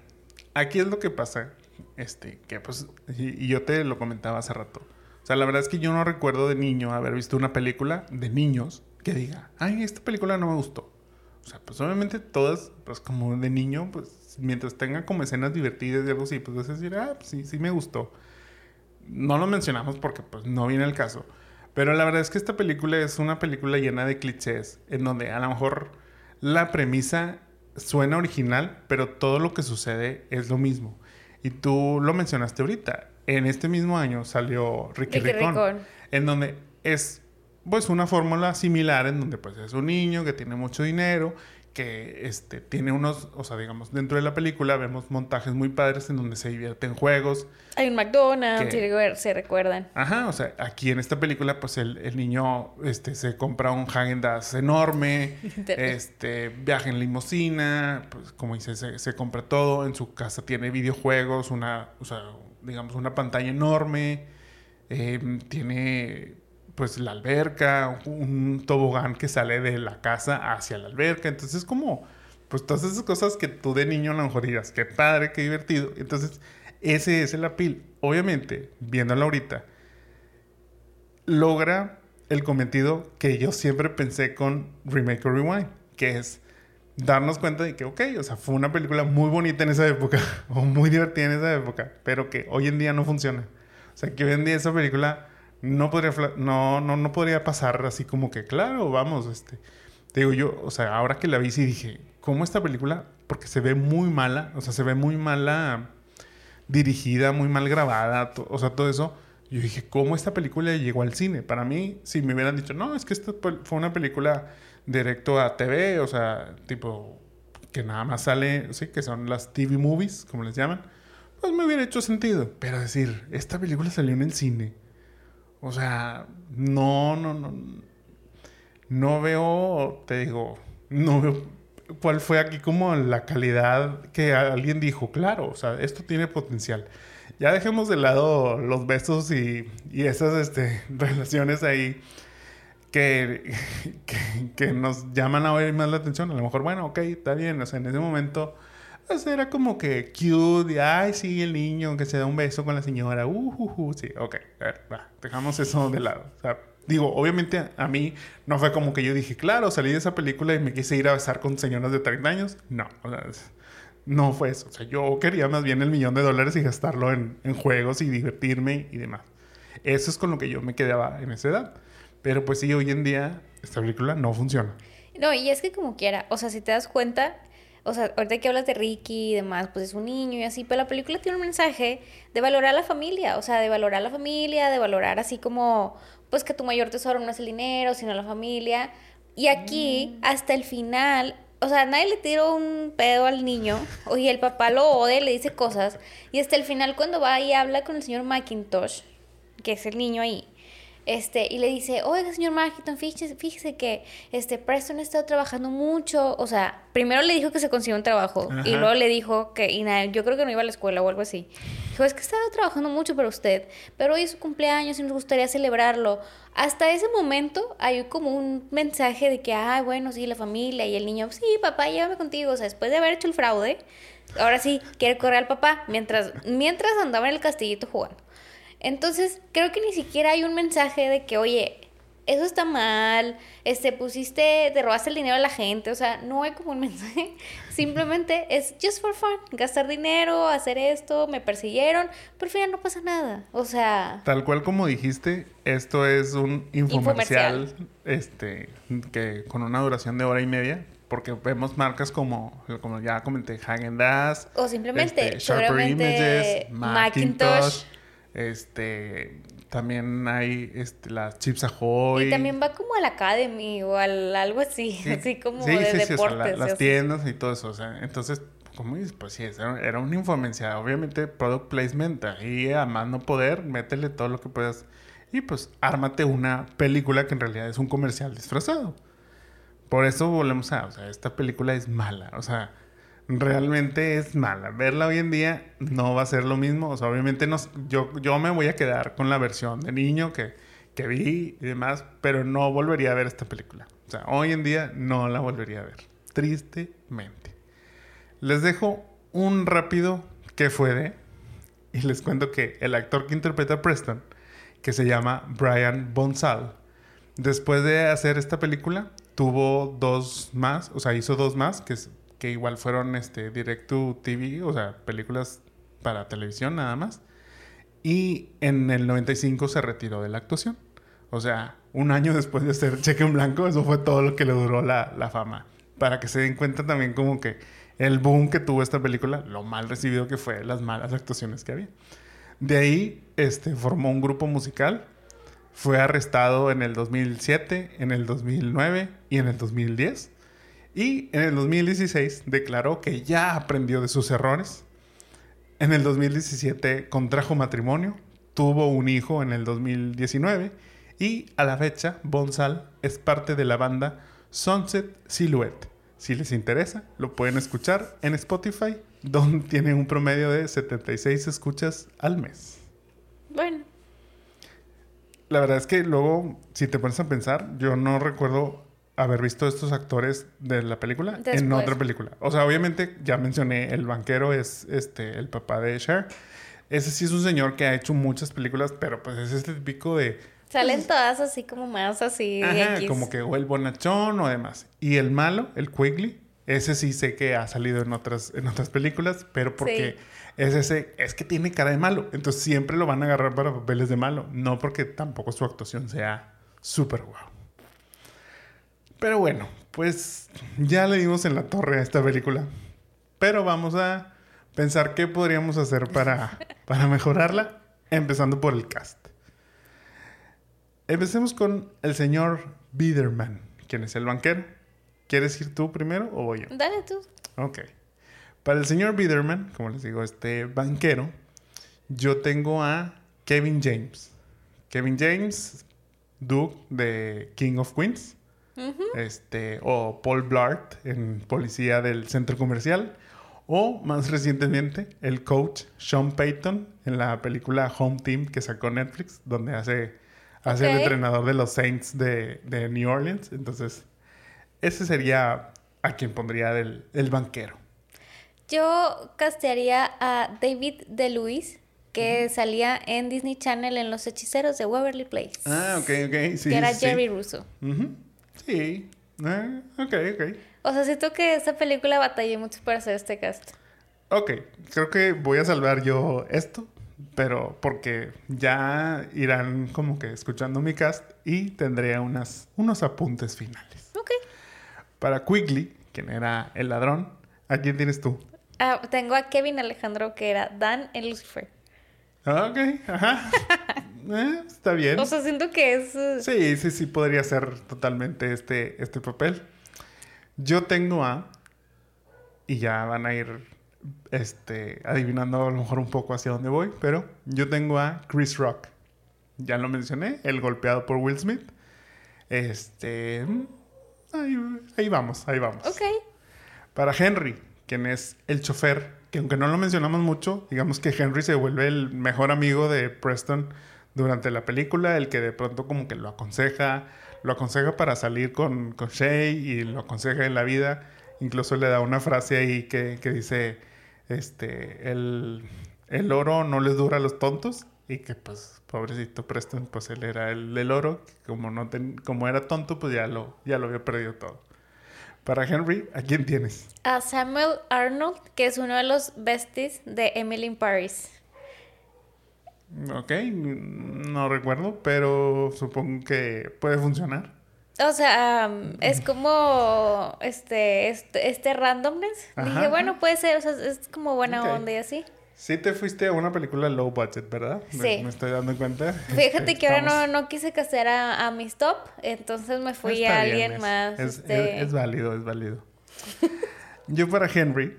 aquí es lo que pasa, este, que pues, y yo te lo comentaba hace rato. O sea, la verdad es que yo no recuerdo de niño haber visto una película de niños que diga, ay, esta película no me gustó. O sea, pues obviamente todas, pues como de niño, pues mientras tenga como escenas divertidas y algo así, pues vas a decir, ah, pues sí, sí me gustó. No lo mencionamos porque pues no viene el caso. Pero la verdad es que esta película es una película llena de clichés, en donde a lo mejor la premisa suena original, pero todo lo que sucede es lo mismo. Y tú lo mencionaste ahorita. En este mismo año salió Ricky, Ricky Ricón, en donde es pues una fórmula similar en donde pues es un niño que tiene mucho dinero, que este, tiene unos, o sea, digamos, dentro de la película vemos montajes muy padres en donde se divierten juegos. Hay un McDonald's, se recuerdan. Ajá, o sea, aquí en esta película pues el, el niño este, se compra un Häagen enorme, este, viaja en limusina, pues como dice, se, se compra todo, en su casa tiene videojuegos, una, o sea, digamos, una pantalla enorme, eh, tiene pues la alberca, un tobogán que sale de la casa hacia la alberca. Entonces, como, pues todas esas cosas que tú de niño a lo mejor digas, qué padre, qué divertido. Entonces, ese es el apil. Obviamente, viéndolo ahorita, logra el cometido que yo siempre pensé con Remake or Rewind, que es darnos cuenta de que, ok, o sea, fue una película muy bonita en esa época, o muy divertida en esa época, pero que hoy en día no funciona. O sea, que hoy en día esa película no podría, no, no, no podría pasar así como que, claro, vamos, este. Te digo yo, o sea, ahora que la vi sí dije, ¿cómo esta película? Porque se ve muy mala, o sea, se ve muy mala dirigida, muy mal grabada, o sea, todo eso. Yo dije, ¿cómo esta película llegó al cine? Para mí, si me hubieran dicho, no, es que esta fue una película directo a TV, o sea, tipo, que nada más sale, sí, que son las TV movies, como les llaman, pues me hubiera hecho sentido. Pero decir, esta película salió en el cine o sea, no, no, no. No veo, te digo, no veo cuál fue aquí como la calidad que alguien dijo, claro, o sea, esto tiene potencial. Ya dejemos de lado los besos y, y esas este, relaciones ahí que, que, nos llaman a oír más la atención. A lo mejor, bueno, ok, está bien. O sea, en ese momento pues era como que cute, ay, sí, el niño que se da un beso con la señora, uh, uh, uh sí, ok, va, dejamos eso de lado. O sea, digo, obviamente a mí no fue como que yo dije, claro, salí de esa película y me quise ir a besar con señoras de 30 años. No, o sea, no fue eso. O sea, yo quería más bien el millón de dólares y gastarlo en, en juegos y divertirme y demás. Eso es con lo que yo me quedaba en esa edad. Pero pues sí, hoy en día esta película no funciona. No, y es que como quiera, o sea, si te das cuenta, o sea, ahorita que hablas de Ricky y demás, pues es un niño y así, pero la película tiene un mensaje de valorar a la familia, o sea, de valorar a la familia, de valorar así como, pues que tu mayor tesoro no es el dinero, sino la familia. Y aquí, mm. hasta el final, o sea, nadie le tiró un pedo al niño, oye, el papá lo odia, le dice cosas, y hasta el final cuando va y habla con el señor McIntosh, que es el niño ahí, este, y le dice, oiga, señor Marketon, fíjese, fíjese que este, Preston ha estado trabajando mucho. O sea, primero le dijo que se consiguió un trabajo y luego le dijo que, y nada, yo creo que no iba a la escuela o algo así. Dijo, es que estaba trabajando mucho para usted, pero hoy es su cumpleaños y nos gustaría celebrarlo. Hasta ese momento hay como un mensaje de que, ay, bueno, sí, la familia y el niño, sí, papá, llévame contigo. O sea, después de haber hecho el fraude, ahora sí, quiere correr al papá mientras, mientras andaba en el castillito jugando. Entonces, creo que ni siquiera hay un mensaje de que, oye, eso está mal, este, pusiste, te robaste el dinero a la gente, o sea, no hay como un mensaje, simplemente es just for fun, gastar dinero, hacer esto, me persiguieron, pero al final no pasa nada, o sea... Tal cual como dijiste, esto es un infomercial, este, que con una duración de hora y media, porque vemos marcas como, como ya comenté, Hagen Dazs, o simplemente, este, Sharper Images, Macintosh, este también hay este, las Chips Ahoy. Y también va como a la Academy o al, algo así, así como de deportes. las tiendas y todo eso. O sea, entonces, como dices, pues sí, era, una infomencia. Obviamente, product placement. Ahí a más no poder, métele todo lo que puedas. Y pues, ármate una película que en realidad es un comercial disfrazado. Por eso volvemos a, o sea, esta película es mala. O sea, realmente es mala. Verla hoy en día no va a ser lo mismo. O sea, obviamente yo, yo me voy a quedar con la versión de niño que, que vi y demás, pero no volvería a ver esta película. O sea, hoy en día no la volvería a ver. Tristemente. Les dejo un rápido que fue de. Y les cuento que el actor que interpreta a Preston, que se llama Brian Bonsall, después de hacer esta película, tuvo dos más, o sea, hizo dos más, que que igual fueron este, Direct to TV, o sea, películas para televisión nada más. Y en el 95 se retiró de la actuación. O sea, un año después de hacer Cheque en Blanco, eso fue todo lo que le duró la, la fama. Para que se den cuenta también como que el boom que tuvo esta película, lo mal recibido que fue, las malas actuaciones que había. De ahí este, formó un grupo musical, fue arrestado en el 2007, en el 2009 y en el 2010 y en el 2016 declaró que ya aprendió de sus errores. En el 2017 contrajo matrimonio, tuvo un hijo en el 2019 y a la fecha Bonsal es parte de la banda Sunset Silhouette. Si les interesa, lo pueden escuchar en Spotify, donde tiene un promedio de 76 escuchas al mes. Bueno. La verdad es que luego, si te pones a pensar, yo no recuerdo haber visto estos actores de la película en otra película. O sea, obviamente ya mencioné, el banquero es este el papá de Cher. Ese sí es un señor que ha hecho muchas películas, pero pues es este típico de... Salen todas así como más así. Ajá, como que o el bonachón o demás. Y el malo, el Quigley, ese sí sé que ha salido en otras, en otras películas, pero porque es ese, es que tiene cara de malo. Entonces siempre lo van a agarrar para papeles de malo. No porque tampoco su actuación sea súper guau. Pero bueno, pues ya le dimos en la torre a esta película. Pero vamos a pensar qué podríamos hacer para, para mejorarla, empezando por el cast. Empecemos con el señor Biederman, quien es el banquero. ¿Quieres ir tú primero o voy yo? Dale tú. Ok. Para el señor Biederman, como les digo, este banquero, yo tengo a Kevin James. Kevin James, Duke de King of Queens este, o Paul Blart en Policía del Centro Comercial, o más recientemente el coach Sean Payton en la película Home Team que sacó Netflix, donde hace, hace el entrenador de los Saints de, de, New Orleans. Entonces, ese sería a quien pondría del, el banquero. Yo castearía a David DeLuis, que salía en Disney Channel en Los Hechiceros de Waverly Place. Ah, ok, ok. Sí, que era Jerry Russo. Sí. Eh, ok, ok. O sea, siento que esta película batallé mucho para hacer este cast. Ok, creo que voy a salvar yo esto, pero porque ya irán como que escuchando mi cast y tendré unas, unos apuntes finales. Ok. Para Quigley, quien era el ladrón, ¿a quién tienes tú? Ah, tengo a Kevin Alejandro, que era Dan en Lucifer. Ok, ajá. Eh, está bien. O sea, siento que es... Eh, sí, sí, sí, podría ser totalmente este, este papel. Yo tengo a... Y ya van a ir este, adivinando a lo mejor un poco hacia dónde voy, pero yo tengo a Chris Rock. Ya lo mencioné, el golpeado por Will Smith. Este... Ahí, ahí vamos, ahí vamos. Ok. Para Henry, quien es el chofer, que aunque no lo mencionamos mucho, digamos que Henry se vuelve el mejor amigo de Preston durante la película, el que de pronto como que lo aconseja, lo aconseja para salir con, con Shay y lo aconseja en la vida. Incluso le da una frase ahí que, que dice, este, el, el, oro no les dura a los tontos. y que pues pobrecito Preston, pues él era el del oro, como no como era tonto, pues ya lo, ya lo había perdido todo. Para Henry, ¿a quién tienes? A Samuel Arnold, que es uno de los besties de Emily in Paris. Ok, no recuerdo, pero supongo que puede funcionar. O sea, es como este, este, este randomness. Dije, bueno, puede ser, o sea, es como buena onda y así. Sí te fuiste a una película low budget, ¿verdad? Sí. Me, estoy dando cuenta. Fíjate que ahora no, no quise castear a, a, mis top, entonces me fui a alguien más. Es, este... es, válido, es válido. Yo para Henry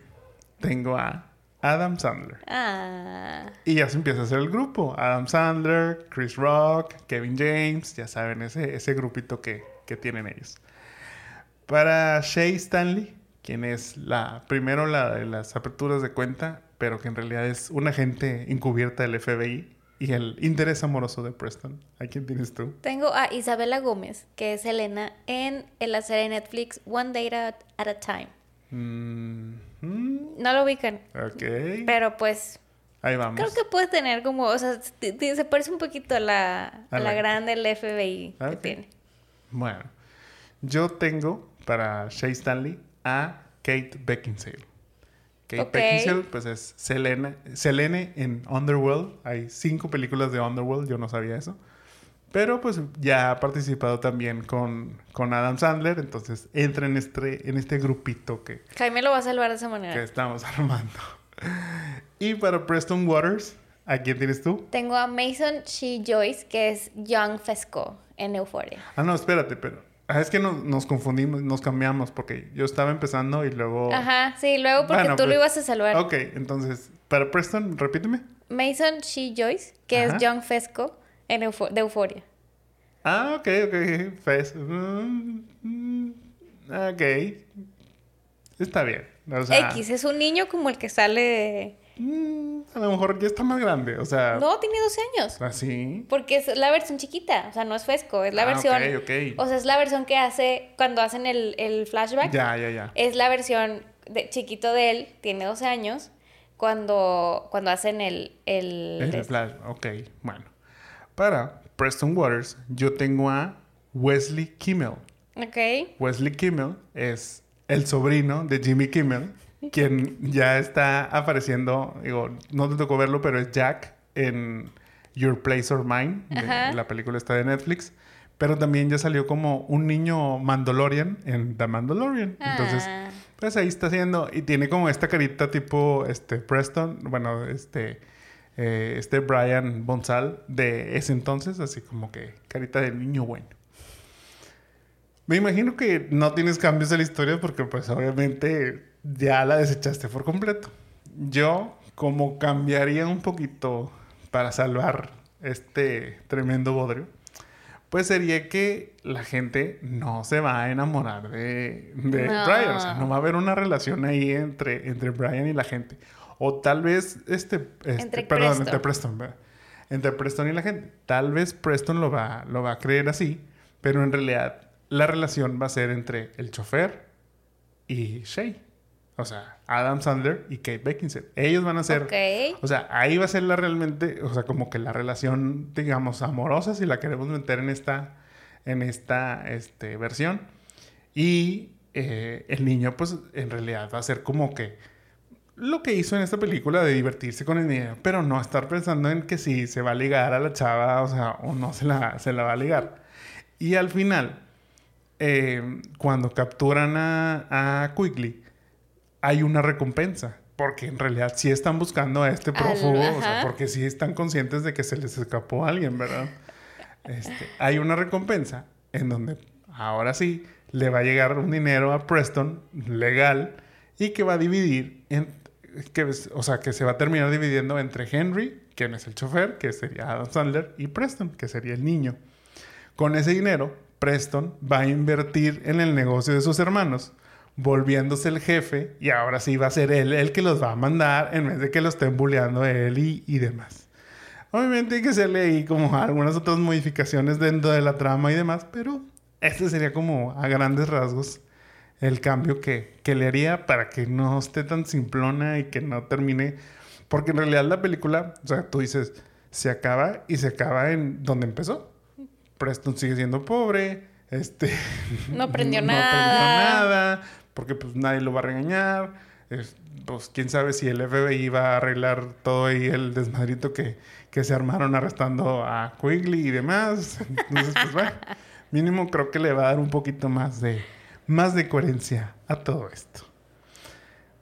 tengo a Adam Sandler. Ah. Y ya se empieza a hacer el grupo. Adam Sandler, Chris Rock, Kevin James, ya saben, ese, ese grupito que, que tienen ellos. Para Shay Stanley, quien es la primero la de las aperturas de cuenta, pero que en realidad es una agente encubierta del FBI y el interés amoroso de Preston. ¿A quién tienes tú? Tengo a Isabela Gómez, que es Elena, en, la serie Netflix One Day at, a Time. Mm-hmm. No lo ubican. Ok. Pero pues... Ahí vamos. Creo que puede tener como, o sea, se parece un poquito a la, a la, grande del FBI que tiene. Bueno, yo tengo para Shay Stanley a Kate Beckinsale. Kate Beckinsale, pues es Selene, Selene en Underworld. Hay cinco películas de Underworld, yo no sabía eso. Pero pues ya ha participado también con, con Adam Sandler, entonces entra en este, en este grupito que... Jaime lo va a salvar de esa manera. Que estamos armando. Y para Preston Waters, ¿a quién tienes tú? Tengo a Mason She Joyce, que es Young Fesco en Euphoria. Ah, no, espérate, pero Ah, es que nos, confundimos, nos cambiamos porque yo estaba empezando y luego... Ajá, sí, luego porque tú lo pues, ibas a salvar. Ok, entonces, para Preston, repíteme. Mason She Joyce, que es John Fesco en de Euforia. Ah, ok, ok. Fes mm, ok. Está bien. X, es un niño como el que sale... Mm, a lo mejor ya está más grande, o sea... No, tiene 12 años. ¿Ah, sí? Porque es la versión chiquita, o sea, no es Fesco, es la ah, versión... Ok, ok. O sea, es la versión que hace cuando hacen el, el flashback. Ya, ya, ya. Es la versión de, chiquito de él, tiene 12 años, cuando, cuando hacen el... El, el flash, ok, bueno. Para Preston Waters, yo tengo a Wesley Kimmel. Ok. Wesley Kimmel es el sobrino de Jimmy Kimmel quien ya está apareciendo, digo, no te tocó verlo, pero es Jack en Your Place or Mine, la película está de Netflix. Pero también ya salió como un niño Mandalorian en The Mandalorian. Entonces, ah. pues ahí está haciendo. Y tiene como esta carita tipo este Preston, bueno, este, eh, este Brian Bonsal de ese entonces, así como que carita de niño bueno. Me imagino que no tienes cambios de la historia porque pues obviamente ya la desechaste por completo. Yo, como cambiaría un poquito para salvar este tremendo bodrio, pues sería que la gente no se va a enamorar de, Brian. O sea, no va a haber una relación ahí entre, entre Brian y la gente. O tal vez, este, este perdón, entre Preston. Entre Preston y la gente. Tal vez Preston lo va, lo va a creer así, pero en realidad la relación va a ser entre el chofer y Shay. O sea, Adam Sandler y Kate Beckinsale. Ellos van a ser. O sea, ahí va a ser la realmente. O sea, como que la relación, digamos, amorosa, si la queremos meter en esta. En esta este, versión. Y eh, el niño, pues, en realidad va a ser como que. Lo que hizo en esta película de divertirse con el niño, pero no estar pensando en que si se va a ligar a la chava, o sea, o no se la, se la va a ligar. Y al final, eh, cuando capturan a, a Quigley hay una recompensa. Porque en realidad sí están buscando a este prófugo, o sea, porque sí están conscientes de que se les escapó a alguien, ¿verdad? Este, hay una recompensa en donde ahora sí le va a llegar un dinero a Preston legal y que va a dividir, en, que, o sea, que se va a terminar dividiendo entre Henry, quien es el chofer, que sería Adam Sandler, y Preston, que sería el niño. Con ese dinero, Preston va a invertir en el negocio de sus hermanos volviéndose el jefe y ahora sí va a ser él el que los va a mandar en vez de que lo estén bulleando él y, demás. Obviamente hay que hacerle ahí como algunas otras modificaciones dentro de la trama y demás, pero este sería como a grandes rasgos el cambio que, que le haría para que no esté tan simplona y que no termine. Porque en realidad la película, o sea, tú dices, se acaba y se acaba en donde empezó. Preston sigue siendo pobre, este... No aprendió no nada. aprendió nada, porque pues nadie lo va a regañar. Es- pues quién sabe si el FBI va a arreglar todo ahí el desmadrito que, que se armaron arrestando a Quigley y demás. Entonces, pues bueno, mínimo creo que le va a dar un poquito más de, más de coherencia a todo esto.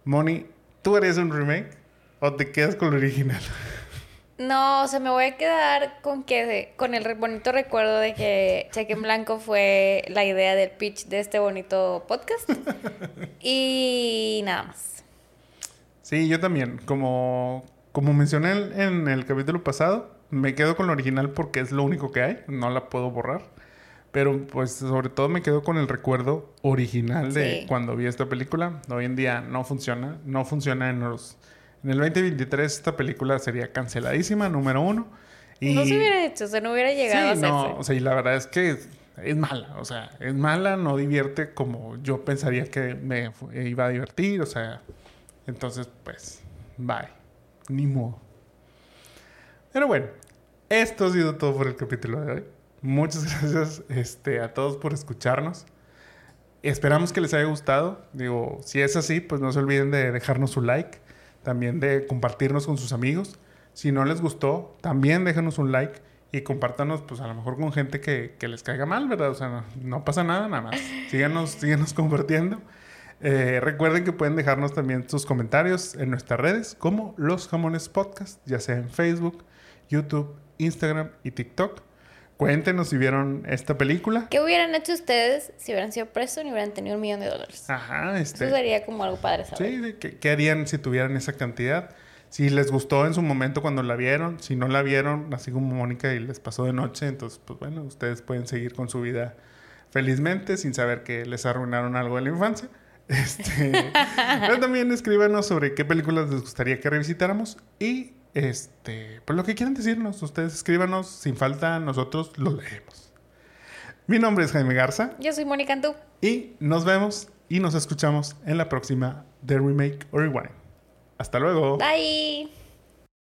Moni, ¿tú harías un remake o te quedas con el original? No, o sea, me voy a quedar con que con el bonito recuerdo de que Cheque en Blanco fue la idea del pitch de este bonito podcast. y nada más. Sí, yo también. Como, como mencioné en, en el capítulo pasado, me quedo con el original porque es lo único que hay. No la puedo borrar. Pero pues sobre todo me quedo con el recuerdo original de Sí. cuando vi esta película. Hoy en día no funciona. No funciona en los... En el 2023 esta película sería canceladísima, número uno. Y... No se hubiera hecho, o sea, no hubiera llegado Sí, a no, hacerse. o sea, y la verdad es que es, es mala, o sea, es mala, no divierte como yo pensaría que me fu- iba a divertir, o sea, entonces, pues, bye, ni modo. Pero bueno, esto ha sido todo por el capítulo de hoy. Muchas gracias este, a todos por escucharnos. Esperamos que les haya gustado. Digo, si es así, pues no se olviden de dejarnos su like, también de compartirnos con sus amigos. Si no les gustó, también déjanos un like y compártanos, pues a lo mejor con gente que, que les caiga mal, ¿verdad? O sea, no, pasa nada, nada más. Síganos, síganos compartiendo. Eh, recuerden que pueden dejarnos también sus comentarios en nuestras redes, como Los Jamones Podcast, ya sea en Facebook, YouTube, Instagram y TikTok. Cuéntenos si vieron esta película. ¿Qué hubieran hecho ustedes si hubieran sido presos y hubieran tenido un millón de dólares? Ajá, este. Eso sería como algo padre saber. Sí, sí, ¿qué, qué harían si tuvieran esa cantidad? Si les gustó en su momento cuando la vieron, si no la vieron, así como Mónica y les pasó de noche, entonces, pues bueno, ustedes pueden seguir con su vida felizmente sin saber que les arruinaron algo de la infancia. Este, pero también escríbanos sobre qué películas les gustaría que revisitáramos y este, pues lo que quieran decirnos, ustedes escríbanos sin falta, nosotros lo leemos. Mi nombre es Jaime Garza Yo soy Mónica Antú. y nos vemos y nos escuchamos en la próxima The Remake or Rewind. Hasta luego. Bye.